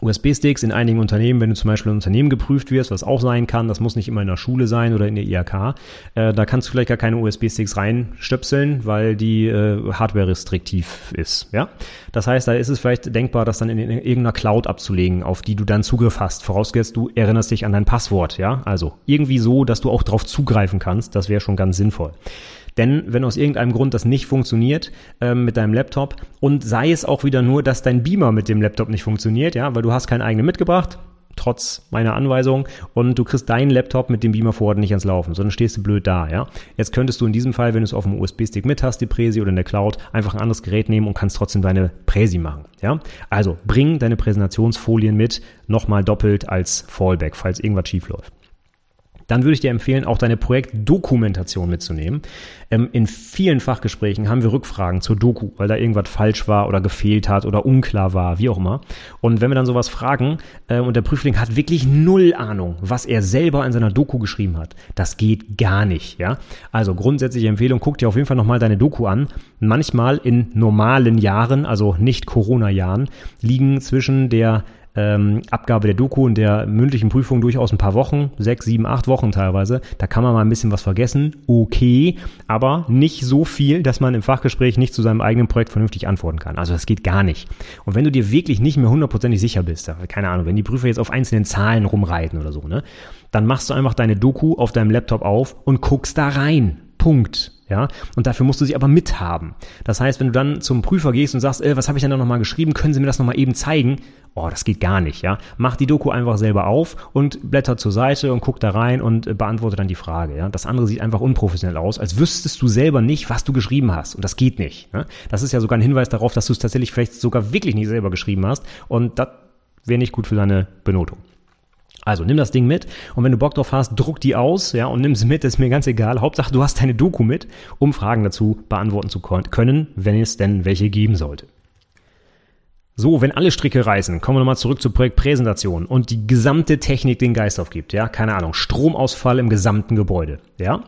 USB-Sticks in einigen Unternehmen, wenn du zum Beispiel ein Unternehmen geprüft wirst, was auch sein kann, das muss nicht immer in der Schule sein oder in der IHK, äh, da kannst du vielleicht gar keine USB-Sticks reinstöpseln, weil die äh, Hardware restriktiv ist. Ja, Das heißt, da ist es vielleicht denkbar, das dann in, in, irgendeiner Cloud abzulegen, auf die du dann Zugriff hast. Vorausgesetzt, du erinnerst dich an dein Passwort. Ja, Also irgendwie so, dass du auch darauf zugreifen kannst, das wäre schon ganz sinnvoll. Denn wenn aus irgendeinem Grund das nicht funktioniert ähm, mit deinem Laptop und sei es auch wieder nur, dass dein Beamer mit dem Laptop nicht funktioniert, ja, weil du hast keinen eigenen mitgebracht, trotz meiner Anweisung und du kriegst deinen Laptop mit dem Beamer vor Ort nicht ans Laufen, sondern stehst du blöd da, ja. Jetzt könntest du in diesem Fall, wenn du es auf dem USB-Stick mit hast, die Präsi oder in der Cloud, einfach ein anderes Gerät nehmen und kannst trotzdem deine Präsi machen, ja. Also bring deine Präsentationsfolien mit, nochmal doppelt als Fallback, falls irgendwas schief läuft dann würde ich dir empfehlen, auch deine Projektdokumentation mitzunehmen. Ähm, in vielen Fachgesprächen haben wir Rückfragen zur Doku, weil da irgendwas falsch war oder gefehlt hat oder unklar war, wie auch immer. Und wenn wir dann sowas fragen äh, und der Prüfling hat wirklich null Ahnung, was er selber in seiner Doku geschrieben hat, das geht gar nicht. Ja, also grundsätzliche Empfehlung: Guck dir auf jeden Fall nochmal deine Doku an. Manchmal in normalen Jahren, also nicht Corona-Jahren, liegen zwischen der ähm, Abgabe der Doku und der mündlichen Prüfung durchaus ein paar Wochen, sechs, sieben, acht Wochen teilweise. Da kann man mal ein bisschen was vergessen, okay, aber nicht so viel, dass man im Fachgespräch nicht zu seinem eigenen Projekt vernünftig antworten kann. Also das geht gar nicht. Und wenn du dir wirklich nicht mehr hundertprozentig sicher bist, keine Ahnung, wenn die Prüfer jetzt auf einzelnen Zahlen rumreiten oder so, ne, dann machst du einfach deine Doku auf deinem Laptop auf und guckst da rein. Punkt. Ja, und dafür musst du sie aber mithaben. Das heißt, wenn du dann zum Prüfer gehst und sagst, äh, was habe ich denn da nochmal geschrieben, können Sie mir das nochmal eben zeigen? Oh, das geht gar nicht, ja. Mach die Doku einfach selber auf und blätter zur Seite und guck da rein und äh, beantworte dann die Frage, ja. Das andere sieht einfach unprofessionell aus, als wüsstest du selber nicht, was du geschrieben hast. Und das geht nicht. Ne? Das ist ja sogar ein Hinweis darauf, dass du es tatsächlich vielleicht sogar wirklich nicht selber geschrieben hast. Und das wäre nicht gut für deine Benotung. Also nimm das Ding mit und wenn du Bock drauf hast, druck die aus, ja, und nimm sie mit, ist mir ganz egal. Hauptsache, du hast deine Doku mit, um Fragen dazu beantworten zu können, wenn es denn welche geben sollte. So, wenn alle Stricke reißen, kommen wir nochmal zurück zur Projektpräsentation und die gesamte Technik den Geist aufgibt, ja, keine Ahnung, Stromausfall im gesamten Gebäude, ja.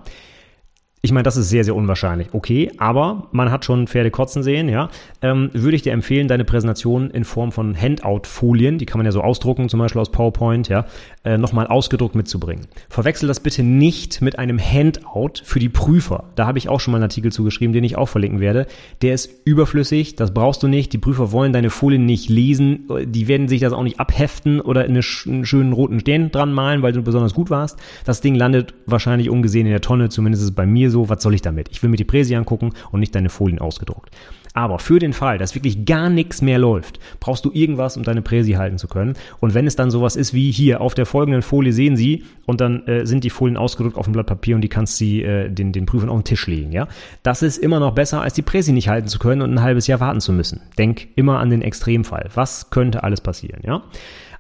Ich meine, das ist sehr, sehr unwahrscheinlich. Okay, aber man hat schon Pferde kotzen sehen, ja. Ähm, würde ich dir empfehlen, deine Präsentation in Form von Handout-Folien, die kann man ja so ausdrucken, zum Beispiel aus PowerPoint, ja, äh, nochmal ausgedruckt mitzubringen. Verwechsel das bitte nicht mit einem Handout für die Prüfer. Da habe ich auch schon mal einen Artikel zugeschrieben, den ich auch verlinken werde. Der ist überflüssig, das brauchst du nicht. Die Prüfer wollen deine Folien nicht lesen, die werden sich das auch nicht abheften oder in eine, einen schönen roten Stern dran malen, weil du besonders gut warst. Das Ding landet wahrscheinlich ungesehen in der Tonne, zumindest ist es bei mir so, was soll ich damit? Ich will mir die Präsi angucken und nicht deine Folien ausgedruckt. Aber für den Fall, dass wirklich gar nichts mehr läuft, brauchst du irgendwas, um deine Präsi halten zu können. Und wenn es dann sowas ist wie hier, auf der folgenden Folie sehen Sie und dann äh, sind die Folien ausgedruckt auf dem Blatt Papier und die kannst du äh, den, den Prüfern auf den Tisch legen, ja. Das ist immer noch besser, als die Präsi nicht halten zu können und ein halbes Jahr warten zu müssen. Denk immer an den Extremfall. Was könnte alles passieren, ja?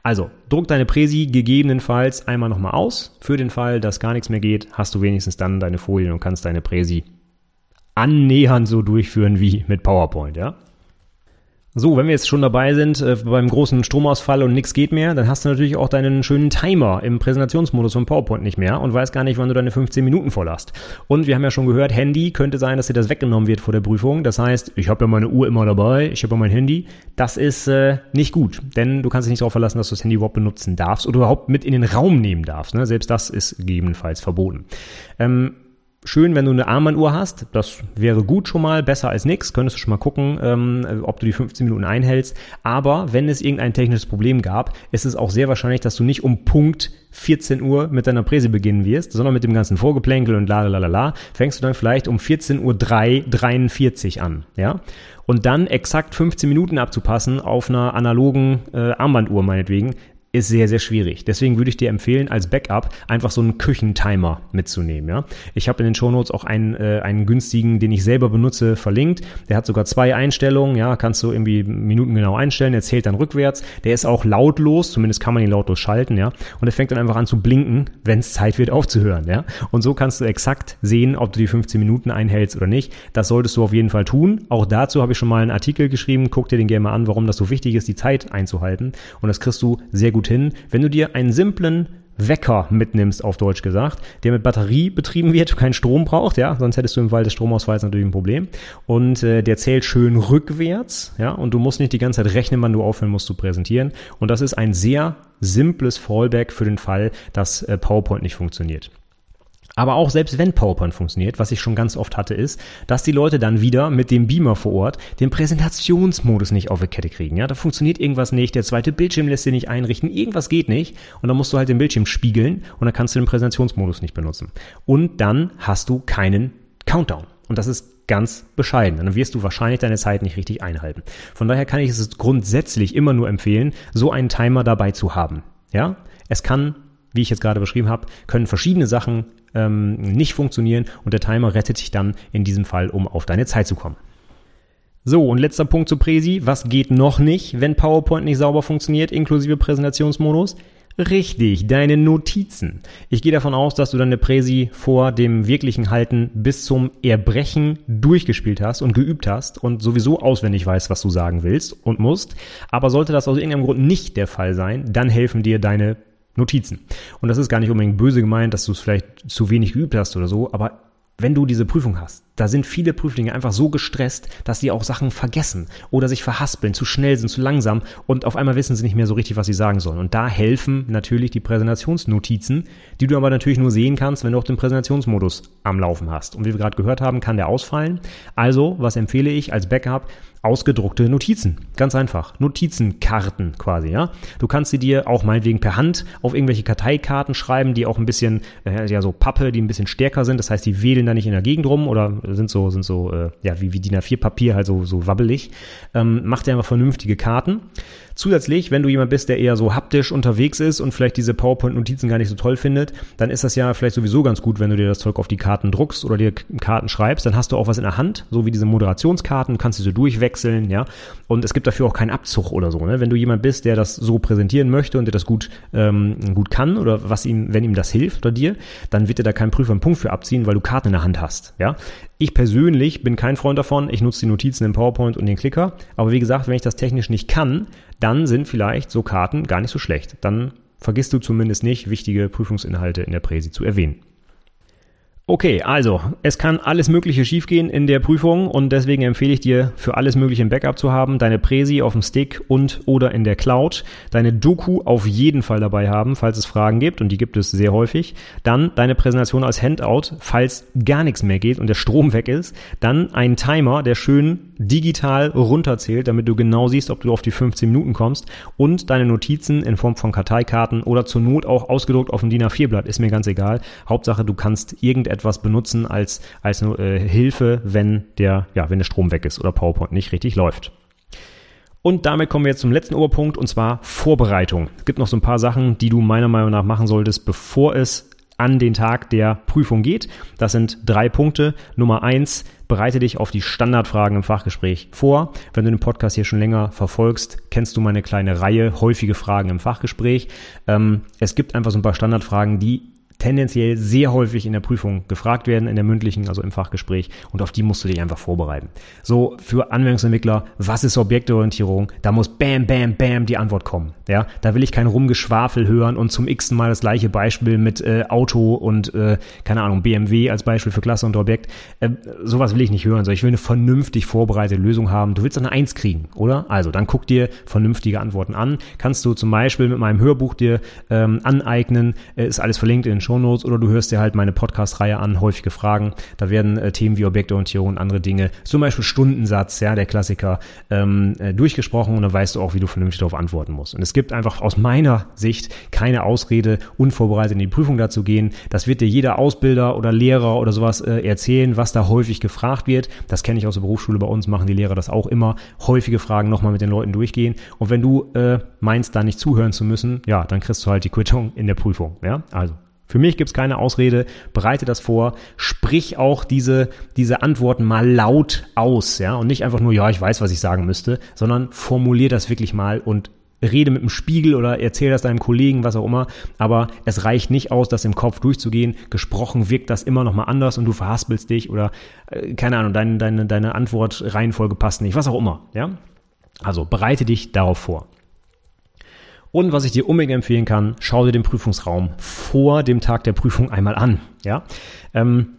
Also, druck deine Präsi gegebenenfalls einmal nochmal aus. Für den Fall, dass gar nichts mehr geht, hast du wenigstens dann deine Folien und kannst deine Präsi annähernd so durchführen wie mit PowerPoint, ja? So, wenn wir jetzt schon dabei sind äh, beim großen Stromausfall und nichts geht mehr, dann hast du natürlich auch deinen schönen Timer im Präsentationsmodus von PowerPoint nicht mehr und weißt gar nicht, wann du deine 15 Minuten voll hast. Und wir haben ja schon gehört, Handy könnte sein, dass dir das weggenommen wird vor der Prüfung. Das heißt, ich habe ja meine Uhr immer dabei, ich habe ja mein Handy. Das ist äh, nicht gut, denn du kannst dich nicht darauf verlassen, dass du das Handy überhaupt benutzen darfst oder überhaupt mit in den Raum nehmen darfst. Ne? Selbst das ist gegebenenfalls verboten. Ähm, schön, wenn du eine Armbanduhr hast. Das wäre gut schon mal, besser als nichts. Könntest du schon mal gucken, ähm, ob du die 15 Minuten einhältst. Aber wenn es irgendein technisches Problem gab, ist es auch sehr wahrscheinlich, dass du nicht um Punkt 14 Uhr mit deiner Präse beginnen wirst, sondern mit dem ganzen Vorgeplänkel und la la la la fängst du dann vielleicht um 14 Uhr 3, 43 an, ja? Und dann exakt 15 Minuten abzupassen auf einer analogen äh, Armbanduhr meinetwegen, ist sehr, sehr schwierig. Deswegen würde ich dir empfehlen, als Backup einfach so einen Küchentimer mitzunehmen. Ja? Ich habe in den Shownotes auch einen, äh, einen günstigen, den ich selber benutze, verlinkt. Der hat sogar zwei Einstellungen. Ja, kannst du irgendwie Minuten genau einstellen. Der zählt dann rückwärts. Der ist auch lautlos, zumindest kann man ihn lautlos schalten. Ja, und der fängt dann einfach an zu blinken, wenn es Zeit wird aufzuhören. Ja, und so kannst du exakt sehen, ob du die 15 Minuten einhältst oder nicht. Das solltest du auf jeden Fall tun. Auch dazu habe ich schon mal einen Artikel geschrieben. Guck dir den gerne mal an, warum das so wichtig ist, die Zeit einzuhalten. Und das kriegst du sehr gut hin, wenn du dir einen simplen Wecker mitnimmst, auf Deutsch gesagt, der mit Batterie betrieben wird, keinen Strom braucht, ja, sonst hättest du im Fall des Stromausfalls natürlich ein Problem. Und äh, der zählt schön rückwärts, ja, und du musst nicht die ganze Zeit rechnen, wann du aufhören musst zu präsentieren. Und das ist ein sehr simples Fallback für den Fall, dass äh, PowerPoint nicht funktioniert. Aber auch selbst wenn PowerPoint funktioniert, was ich schon ganz oft hatte, ist, dass die Leute dann wieder mit dem Beamer vor Ort den Präsentationsmodus nicht auf die Kette kriegen. Ja, da funktioniert irgendwas nicht, der zweite Bildschirm lässt sich nicht einrichten, irgendwas geht nicht und dann musst du halt den Bildschirm spiegeln und dann kannst du den Präsentationsmodus nicht benutzen. Und dann hast du keinen Countdown. Und das ist ganz bescheiden. Dann wirst du wahrscheinlich deine Zeit nicht richtig einhalten. Von daher kann ich es grundsätzlich immer nur empfehlen, so einen Timer dabei zu haben. Ja, es kann wie ich jetzt gerade beschrieben habe, können verschiedene Sachen ähm, nicht funktionieren und der Timer rettet dich dann in diesem Fall, um auf deine Zeit zu kommen. So, und letzter Punkt zu Präsi. Was geht noch nicht, wenn PowerPoint nicht sauber funktioniert, inklusive Präsentationsmodus? Richtig, deine Notizen. Ich gehe davon aus, dass du deine Präsi vor dem wirklichen Halten bis zum Erbrechen durchgespielt hast und geübt hast und sowieso auswendig weißt, was du sagen willst und musst. Aber sollte das aus irgendeinem Grund nicht der Fall sein, dann helfen dir deine Notizen. Und das ist gar nicht unbedingt böse gemeint, dass du es vielleicht zu wenig geübt hast oder so, aber wenn du diese Prüfung hast, da sind viele Prüflinge einfach so gestresst, dass sie auch Sachen vergessen oder sich verhaspeln, zu schnell sind, zu langsam und auf einmal wissen sie nicht mehr so richtig, was sie sagen sollen. Und da helfen natürlich die Präsentationsnotizen, die du aber natürlich nur sehen kannst, wenn du auch den Präsentationsmodus am Laufen hast. Und wie wir gerade gehört haben, kann der ausfallen. Also, was empfehle ich als Backup? Ausgedruckte Notizen. Ganz einfach. Notizenkarten quasi, ja. Du kannst sie dir auch meinetwegen per Hand auf irgendwelche Karteikarten schreiben, die auch ein bisschen, äh, ja, so Pappe, die ein bisschen stärker sind. Das heißt, die wählen da nicht in der Gegend rum oder sind so, sind so, äh, ja, wie, wie DIN A4 Papier, halt so, so wabbelig. Ähm, mach dir einfach vernünftige Karten. Zusätzlich, wenn du jemand bist, der eher so haptisch unterwegs ist und vielleicht diese PowerPoint-Notizen gar nicht so toll findet, dann ist das ja vielleicht sowieso ganz gut, wenn du dir das Zeug auf die Karten druckst oder dir Karten schreibst. Dann hast du auch was in der Hand, so wie diese Moderationskarten, du kannst sie so durchwechseln, ja. Und es gibt dafür auch keinen Abzug oder so. Ne? Wenn du jemand bist, der das so präsentieren möchte und der das gut, ähm, gut kann oder was ihm, wenn ihm das hilft oder dir, dann wird er da keinen Prüfer einen Punkt für abziehen, weil du Karten in der Hand hast, ja. Ich persönlich bin kein Freund davon. Ich nutze die Notizen im PowerPoint und den Clicker. Aber wie gesagt, wenn ich das technisch nicht kann, dann sind vielleicht so Karten gar nicht so schlecht. Dann vergisst du zumindest nicht, wichtige Prüfungsinhalte in der Präsi zu erwähnen. Okay, also es kann alles Mögliche schiefgehen in der Prüfung und deswegen empfehle ich dir, für alles Mögliche ein Backup zu haben, deine Präsi auf dem Stick und oder in der Cloud, deine Doku auf jeden Fall dabei haben, falls es Fragen gibt und die gibt es sehr häufig, dann deine Präsentation als Handout, falls gar nichts mehr geht und der Strom weg ist, dann ein Timer, der schön digital runterzählt, damit du genau siehst, ob du auf die 15 Minuten kommst und deine Notizen in Form von Karteikarten oder zur Not auch ausgedruckt auf dem DIN A4-Blatt, ist mir ganz egal. Hauptsache, du kannst irgendetwas benutzen als, als äh, Hilfe, wenn der, ja, wenn der Strom weg ist oder PowerPoint nicht richtig läuft. Und damit kommen wir jetzt zum letzten Oberpunkt und zwar Vorbereitung. Es gibt noch so ein paar Sachen, die du meiner Meinung nach machen solltest, bevor es an den Tag der Prüfung geht. Das sind drei Punkte. Nummer eins, bereite dich auf die Standardfragen im Fachgespräch vor. Wenn du den Podcast hier schon länger verfolgst, kennst du meine kleine Reihe häufige Fragen im Fachgespräch. Ähm, es gibt einfach so ein paar Standardfragen, die tendenziell sehr häufig in der Prüfung gefragt werden, in der mündlichen, also im Fachgespräch. Und auf die musst du dich einfach vorbereiten. So für Anwendungsentwickler, was ist Objektorientierung? Da muss bam, bam, bam die Antwort kommen. Ja, da will ich kein Rumgeschwafel hören und zum x Mal das gleiche Beispiel mit äh, Auto und äh, keine Ahnung BMW als Beispiel für Klasse und Objekt. Äh, sowas will ich nicht hören. So, ich will eine vernünftig vorbereitete Lösung haben. Du willst eine Eins kriegen, oder? Also dann guck dir vernünftige Antworten an. Kannst du zum Beispiel mit meinem Hörbuch dir ähm, aneignen. Äh, ist alles verlinkt in den Shownotes oder du hörst dir halt meine Podcast-Reihe an, häufige Fragen. Da werden äh, Themen wie Objektorientierung und andere Dinge, zum Beispiel Stundensatz, ja, der Klassiker, ähm, äh, durchgesprochen und dann weißt du auch, wie du vernünftig darauf antworten musst. Und es gibt einfach aus meiner Sicht keine Ausrede, unvorbereitet in die Prüfung dazu gehen. Das wird dir jeder Ausbilder oder Lehrer oder sowas äh, erzählen, was da häufig gefragt wird. Das kenne ich aus der Berufsschule, bei uns machen die Lehrer das auch immer. Häufige Fragen nochmal mit den Leuten durchgehen. Und wenn du äh, meinst, da nicht zuhören zu müssen, ja, dann kriegst du halt die Quittung in der Prüfung. Ja, also für mich gibt's keine Ausrede, bereite das vor, sprich auch diese, diese Antworten mal laut aus, ja, und nicht einfach nur, ja, ich weiß, was ich sagen müsste, sondern formulier das wirklich mal und rede mit dem Spiegel oder erzähle das deinem Kollegen, was auch immer, aber es reicht nicht aus, das im Kopf durchzugehen. Gesprochen wirkt das immer nochmal anders und du verhaspelst dich oder, äh, keine Ahnung, deine, deine, deine Antwortreihenfolge passt nicht, was auch immer, ja. Also bereite dich darauf vor. Und was ich dir unbedingt empfehlen kann, schau dir den Prüfungsraum vor dem Tag der Prüfung einmal an. Ja, ähm,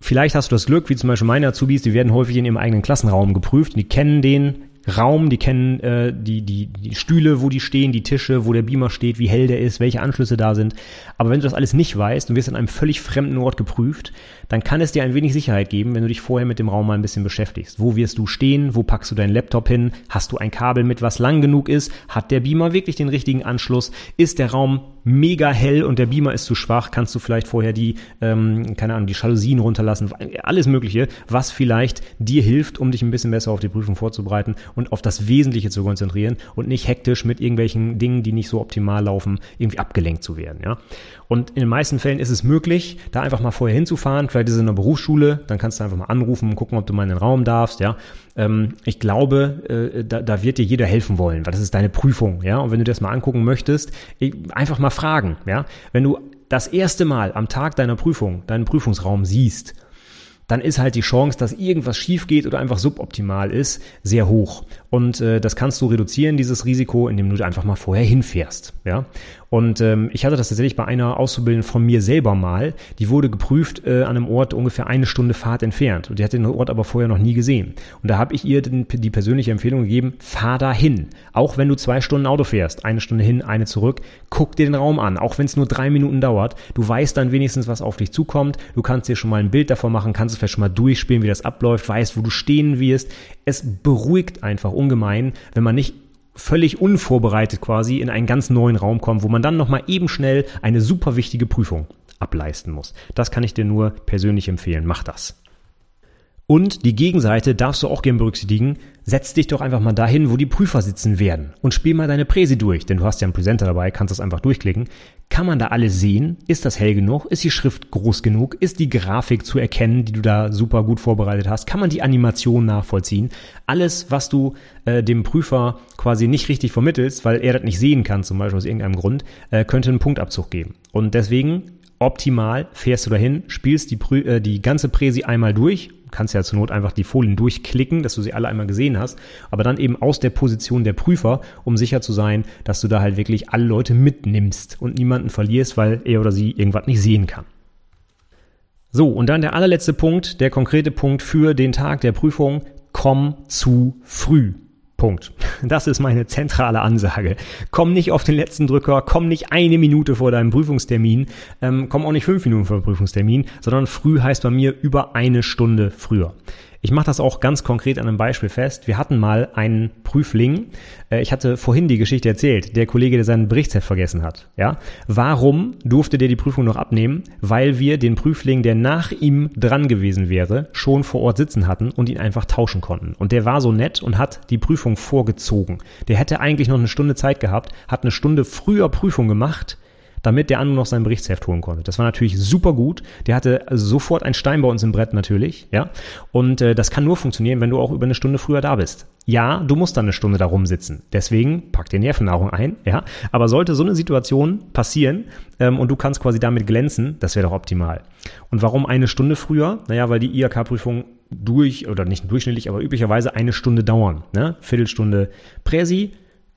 vielleicht hast du das Glück, wie zum Beispiel meine Azubis, die werden häufig in ihrem eigenen Klassenraum geprüft. Die kennen den Raum, die kennen äh, die, die, die Stühle, wo die stehen, die Tische, wo der Beamer steht, wie hell der ist, welche Anschlüsse da sind. Aber wenn du das alles nicht weißt und wirst an einem völlig fremden Ort geprüft, dann kann es dir ein wenig Sicherheit geben, wenn du dich vorher mit dem Raum mal ein bisschen beschäftigst. Wo wirst du stehen? Wo packst du deinen Laptop hin? Hast du ein Kabel mit, was lang genug ist? Hat der Beamer wirklich den richtigen Anschluss? Ist der Raum mega hell und der Beamer ist zu schwach? Kannst du vielleicht vorher die, ähm, keine Ahnung, die Jalousien runterlassen? Alles Mögliche, was vielleicht dir hilft, um dich ein bisschen besser auf die Prüfung vorzubereiten und auf das Wesentliche zu konzentrieren und nicht hektisch mit irgendwelchen Dingen, die nicht so optimal laufen, irgendwie abgelenkt zu werden. Ja? Und in den meisten Fällen ist es möglich, da einfach mal vorher hinzufahren. Vielleicht ist es in der Berufsschule, dann kannst du einfach mal anrufen und gucken, ob du mal in den Raum darfst. Ja? Ähm, ich glaube, äh, da, da wird dir jeder helfen wollen, weil das ist deine Prüfung. Ja? Und wenn du das mal angucken möchtest, einfach mal fragen. Ja? Wenn du das erste Mal am Tag deiner Prüfung deinen Prüfungsraum siehst, dann ist halt die Chance, dass irgendwas schief geht oder einfach suboptimal ist, sehr hoch. Und äh, das kannst du reduzieren, dieses Risiko, indem du einfach mal vorher hinfährst. Ja? Und ähm, ich hatte das tatsächlich bei einer Auszubildenden von mir selber mal. Die wurde geprüft äh, an einem Ort ungefähr eine Stunde Fahrt entfernt. Und die hat den Ort aber vorher noch nie gesehen. Und da habe ich ihr den, die persönliche Empfehlung gegeben, fahr da hin. Auch wenn du zwei Stunden Auto fährst, eine Stunde hin, eine zurück, guck dir den Raum an. Auch wenn es nur drei Minuten dauert. Du weißt dann wenigstens, was auf dich zukommt. Du kannst dir schon mal ein Bild davon machen, kannst es vielleicht schon mal durchspielen, wie das abläuft, weißt, wo du stehen wirst. Es beruhigt einfach ungemein, wenn man nicht völlig unvorbereitet quasi in einen ganz neuen Raum kommt, wo man dann nochmal eben schnell eine super wichtige Prüfung ableisten muss. Das kann ich dir nur persönlich empfehlen. Mach das. Und die Gegenseite darfst du auch gern berücksichtigen. Setz dich doch einfach mal dahin, wo die Prüfer sitzen werden und spiel mal deine Präsi durch, denn du hast ja einen Präsenter dabei, kannst das einfach durchklicken. Kann man da alles sehen? Ist das hell genug? Ist die Schrift groß genug? Ist die Grafik zu erkennen, die du da super gut vorbereitet hast? Kann man die Animation nachvollziehen? Alles, was du äh, dem Prüfer quasi nicht richtig vermittelst, weil er das nicht sehen kann, zum Beispiel aus irgendeinem Grund, äh, könnte einen Punktabzug geben. Und deswegen optimal fährst du dahin, spielst die, Prü äh, die ganze Präsi einmal durch, kannst ja zur Not einfach die Folien durchklicken, dass du sie alle einmal gesehen hast, aber dann eben aus der Position der Prüfer, um sicher zu sein, dass du da halt wirklich alle Leute mitnimmst und niemanden verlierst, weil er oder sie irgendwas nicht sehen kann. So, und dann der allerletzte Punkt, der konkrete Punkt für den Tag der Prüfung, komm zu früh. Punkt. Das ist meine zentrale Ansage. Komm nicht auf den letzten Drücker, komm nicht eine Minute vor deinem Prüfungstermin, ähm, komm auch nicht fünf Minuten vor dem Prüfungstermin, sondern früh heißt bei mir über eine Stunde früher. Ich mache das auch ganz konkret an einem Beispiel fest. Wir hatten mal einen Prüfling. Äh, ich hatte vorhin die Geschichte erzählt, der Kollege, der seinen Berichtsheft vergessen hat. Ja? Warum durfte der die Prüfung noch abnehmen? Weil wir den Prüfling, der nach ihm dran gewesen wäre, schon vor Ort sitzen hatten und ihn einfach tauschen konnten. Und der war so nett und hat die Prüfung vorgezogen. Der hätte eigentlich noch eine Stunde Zeit gehabt, hat eine Stunde früher Prüfung gemacht, damit der andere noch sein Berichtsheft holen konnte. Das war natürlich super gut. Der hatte sofort ein Stein bei uns im Brett natürlich, ja. Und äh, das kann nur funktionieren, wenn du auch über eine Stunde früher da bist. Ja, du musst dann eine Stunde da rumsitzen. Deswegen pack dir Nervennahrung ein, ja. Aber sollte so eine Situation passieren ähm, und du kannst quasi damit glänzen, das wäre doch optimal. Und warum eine Stunde früher? Naja, weil die IHK-Prüfung durch, oder nicht durchschnittlich, aber üblicherweise eine Stunde dauern. Ne? Viertelstunde Präsi,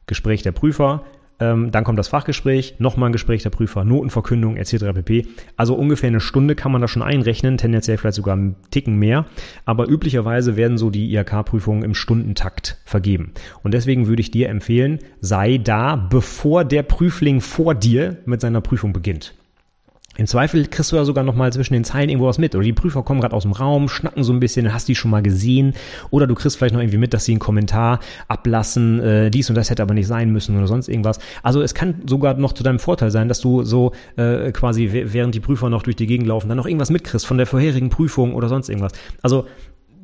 Gespräch der Prüfer, ähm, dann kommt das Fachgespräch, nochmal ein Gespräch der Prüfer, Notenverkündung etc. pp. Also ungefähr eine Stunde kann man da schon einrechnen, tendenziell vielleicht sogar einen Ticken mehr. Aber üblicherweise werden so die IHK-Prüfungen im Stundentakt vergeben. Und deswegen würde ich dir empfehlen, sei da, bevor der Prüfling vor dir mit seiner Prüfung beginnt. Im Zweifel kriegst du ja sogar noch mal zwischen den Zeilen irgendwo was mit. Oder die Prüfer kommen gerade aus dem Raum, schnacken so ein bisschen, hast die schon mal gesehen. Oder du kriegst vielleicht noch irgendwie mit, dass sie einen Kommentar ablassen, äh, dies und das hätte aber nicht sein müssen oder sonst irgendwas. Also es kann sogar noch zu deinem Vorteil sein, dass du so äh, quasi, während die Prüfer noch durch die Gegend laufen, dann noch irgendwas mitkriegst von der vorherigen Prüfung oder sonst irgendwas. Also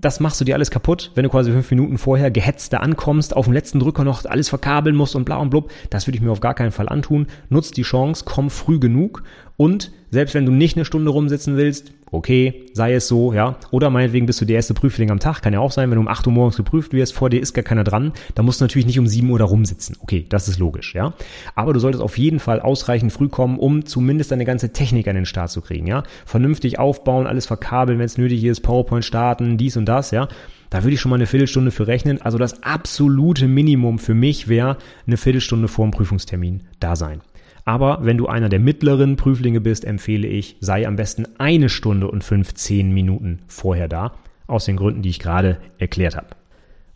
das machst du dir alles kaputt, wenn du quasi fünf Minuten vorher gehetzt da ankommst, auf dem letzten Drücker noch alles verkabeln musst und bla und blub. Das würde ich mir auf gar keinen Fall antun. Nutz die Chance, komm früh genug und selbst wenn du nicht eine Stunde rumsitzen willst, okay, sei es so, ja. Oder meinetwegen bist du der erste Prüfling am Tag, kann ja auch sein, wenn du um 8 Uhr morgens geprüft wirst, vor dir ist gar keiner dran, dann musst du natürlich nicht um 7 Uhr da rumsitzen. Okay, das ist logisch, ja. Aber du solltest auf jeden Fall ausreichend früh kommen, um zumindest deine ganze Technik an den Start zu kriegen, ja. Vernünftig aufbauen, alles verkabeln, wenn es nötig ist, PowerPoint starten, dies und das, ja. Da würde ich schon mal eine Viertelstunde für rechnen. Also das absolute Minimum für mich wäre eine Viertelstunde vor dem Prüfungstermin da sein. Aber wenn du einer der mittleren Prüflinge bist, empfehle ich, sei am besten eine Stunde und 15 Minuten vorher da. Aus den Gründen, die ich gerade erklärt habe.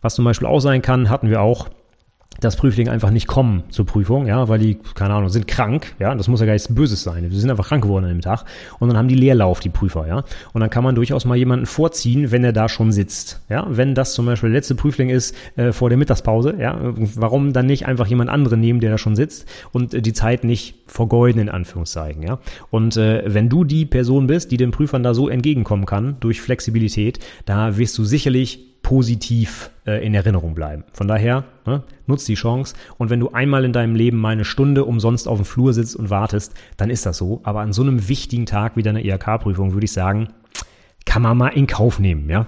Was zum Beispiel auch sein kann, hatten wir auch dass Prüflinge einfach nicht kommen zur Prüfung, ja, weil die, keine Ahnung, sind krank, ja, das muss ja gar nichts Böses sein. Die sind einfach krank geworden an dem Tag. Und dann haben die Leerlauf, die Prüfer, ja. Und dann kann man durchaus mal jemanden vorziehen, wenn er da schon sitzt. Ja, wenn das zum Beispiel der letzte Prüfling ist äh, vor der Mittagspause, ja, warum dann nicht einfach jemand anderen nehmen, der da schon sitzt und äh, die Zeit nicht vergeuden, in Anführungszeichen, ja. Und äh, wenn du die Person bist, die den Prüfern da so entgegenkommen kann, durch Flexibilität, da wirst du sicherlich positiv äh, in Erinnerung bleiben. Von daher, ne, nutz die Chance und wenn du einmal in deinem Leben mal eine Stunde umsonst auf dem Flur sitzt und wartest, dann ist das so. Aber an so einem wichtigen Tag wie deiner IHK-Prüfung würde ich sagen, kann man mal in Kauf nehmen, ja.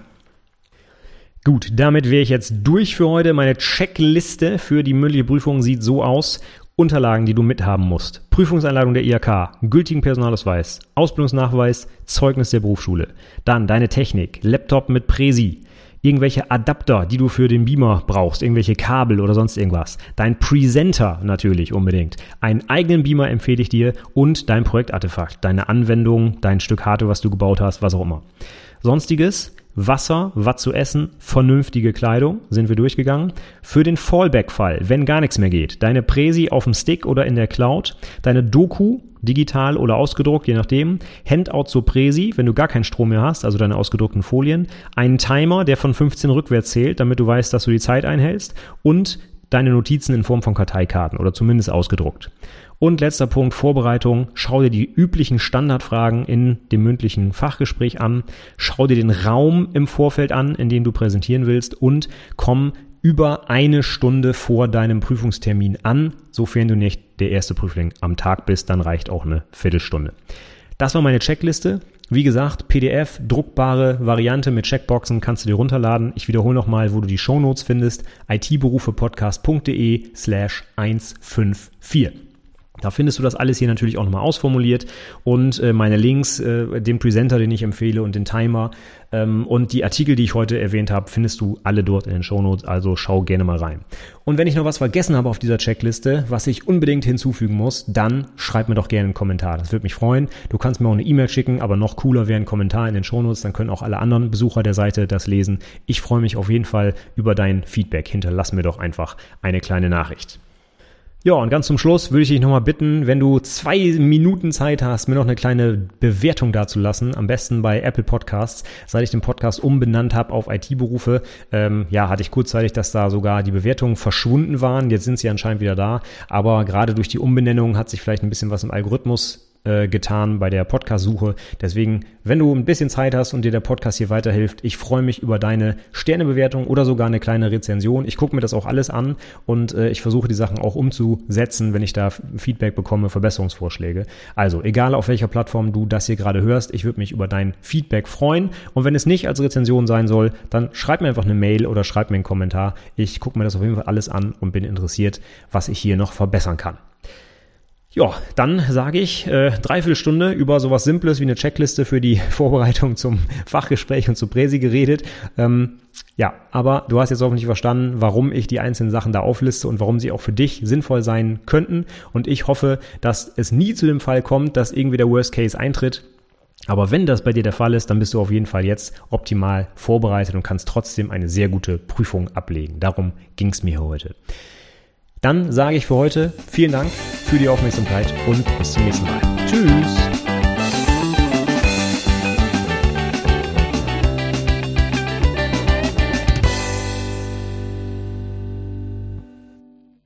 Gut, damit wäre ich jetzt durch für heute. Meine Checkliste für die mündliche Prüfung sieht so aus. Unterlagen, die du mithaben musst. Prüfungseinladung der IHK, gültigen Personalausweis, Ausbildungsnachweis, Zeugnis der Berufsschule. Dann deine Technik, Laptop mit Präsi, irgendwelche Adapter, die du für den Beamer brauchst, irgendwelche Kabel oder sonst irgendwas. Dein Presenter natürlich unbedingt. Einen eigenen Beamer empfehle ich dir und dein Projektartefakt, deine Anwendung, dein Stück Hardware, was du gebaut hast, was auch immer. Sonstiges, Wasser, was zu essen, vernünftige Kleidung, sind wir durchgegangen. Für den Fallback-Fall, wenn gar nichts mehr geht, deine Präsi auf dem Stick oder in der Cloud, deine Doku digital oder ausgedruckt, je nachdem. Handout zur Präsi, wenn du gar keinen Strom mehr hast, also deine ausgedruckten Folien. Einen Timer, der von 15 rückwärts zählt, damit du weißt, dass du die Zeit einhältst. Und deine Notizen in Form von Karteikarten oder zumindest ausgedruckt. Und letzter Punkt, Vorbereitung. Schau dir die üblichen Standardfragen in dem mündlichen Fachgespräch an. Schau dir den Raum im Vorfeld an, in dem du präsentieren willst und komm über eine Stunde vor deinem Prüfungstermin an, sofern du nicht der erste Prüfling am Tag bist, dann reicht auch eine Viertelstunde. Das war meine Checkliste. Wie gesagt, PDF, druckbare Variante mit Checkboxen kannst du dir runterladen. Ich wiederhole nochmal, wo du die Shownotes findest. itberufepodcast.de slash 154. Da findest du das alles hier natürlich auch nochmal ausformuliert und äh, meine Links, äh, den Presenter, den ich empfehle und den Timer ähm, und die Artikel, die ich heute erwähnt habe, findest du alle dort in den Shownotes, also schau gerne mal rein. Und wenn ich noch was vergessen habe auf dieser Checkliste, was ich unbedingt hinzufügen muss, dann schreib mir doch gerne einen Kommentar. Das würde mich freuen. Du kannst mir auch eine E-Mail schicken, aber noch cooler wäre ein Kommentar in den Shownotes, dann können auch alle anderen Besucher der Seite das lesen. Ich freue mich auf jeden Fall über dein Feedback. Hinterlass mir doch einfach eine kleine Nachricht. Ja, und ganz zum Schluss würde ich dich nochmal bitten, wenn du zwei Minuten Zeit hast, mir noch eine kleine Bewertung dazulassen. Am besten bei Apple Podcasts. Seit ich den Podcast umbenannt habe auf IT-Berufe, ähm, ja, hatte ich kurzzeitig, dass da sogar die Bewertungen verschwunden waren. Jetzt sind sie anscheinend wieder da. Aber gerade durch die Umbenennung hat sich vielleicht ein bisschen was im Algorithmus äh, getan bei der Podcast-Suche. Deswegen, wenn du ein bisschen Zeit hast und dir der Podcast hier weiterhilft, ich freue mich über deine Sternebewertung oder sogar eine kleine Rezension. Ich gucke mir das auch alles an und äh, ich versuche die Sachen auch umzusetzen, wenn ich da Feedback bekomme, Verbesserungsvorschläge. Also, egal auf welcher Plattform du das hier gerade hörst, ich würde mich über dein Feedback freuen. Und wenn es nicht als Rezension sein soll, dann schreib mir einfach eine Mail oder schreib mir einen Kommentar. Ich gucke mir das auf jeden Fall alles an und bin interessiert, was ich hier noch verbessern kann. Ja, dann sage ich äh, dreiviertel Stunde über sowas Simples wie eine Checkliste für die Vorbereitung zum Fachgespräch und zu Präsi geredet. Ähm, ja, aber du hast jetzt hoffentlich verstanden, warum ich die einzelnen Sachen da aufliste und warum sie auch für dich sinnvoll sein könnten. Und ich hoffe, dass es nie zu dem Fall kommt, dass irgendwie der Worst Case eintritt. Aber wenn das bei dir der Fall ist, dann bist du auf jeden Fall jetzt optimal vorbereitet und kannst trotzdem eine sehr gute Prüfung ablegen. Darum ging es mir heute. Dann sage ich für heute vielen Dank für die Aufmerksamkeit und bis zum nächsten Mal. Tschüss!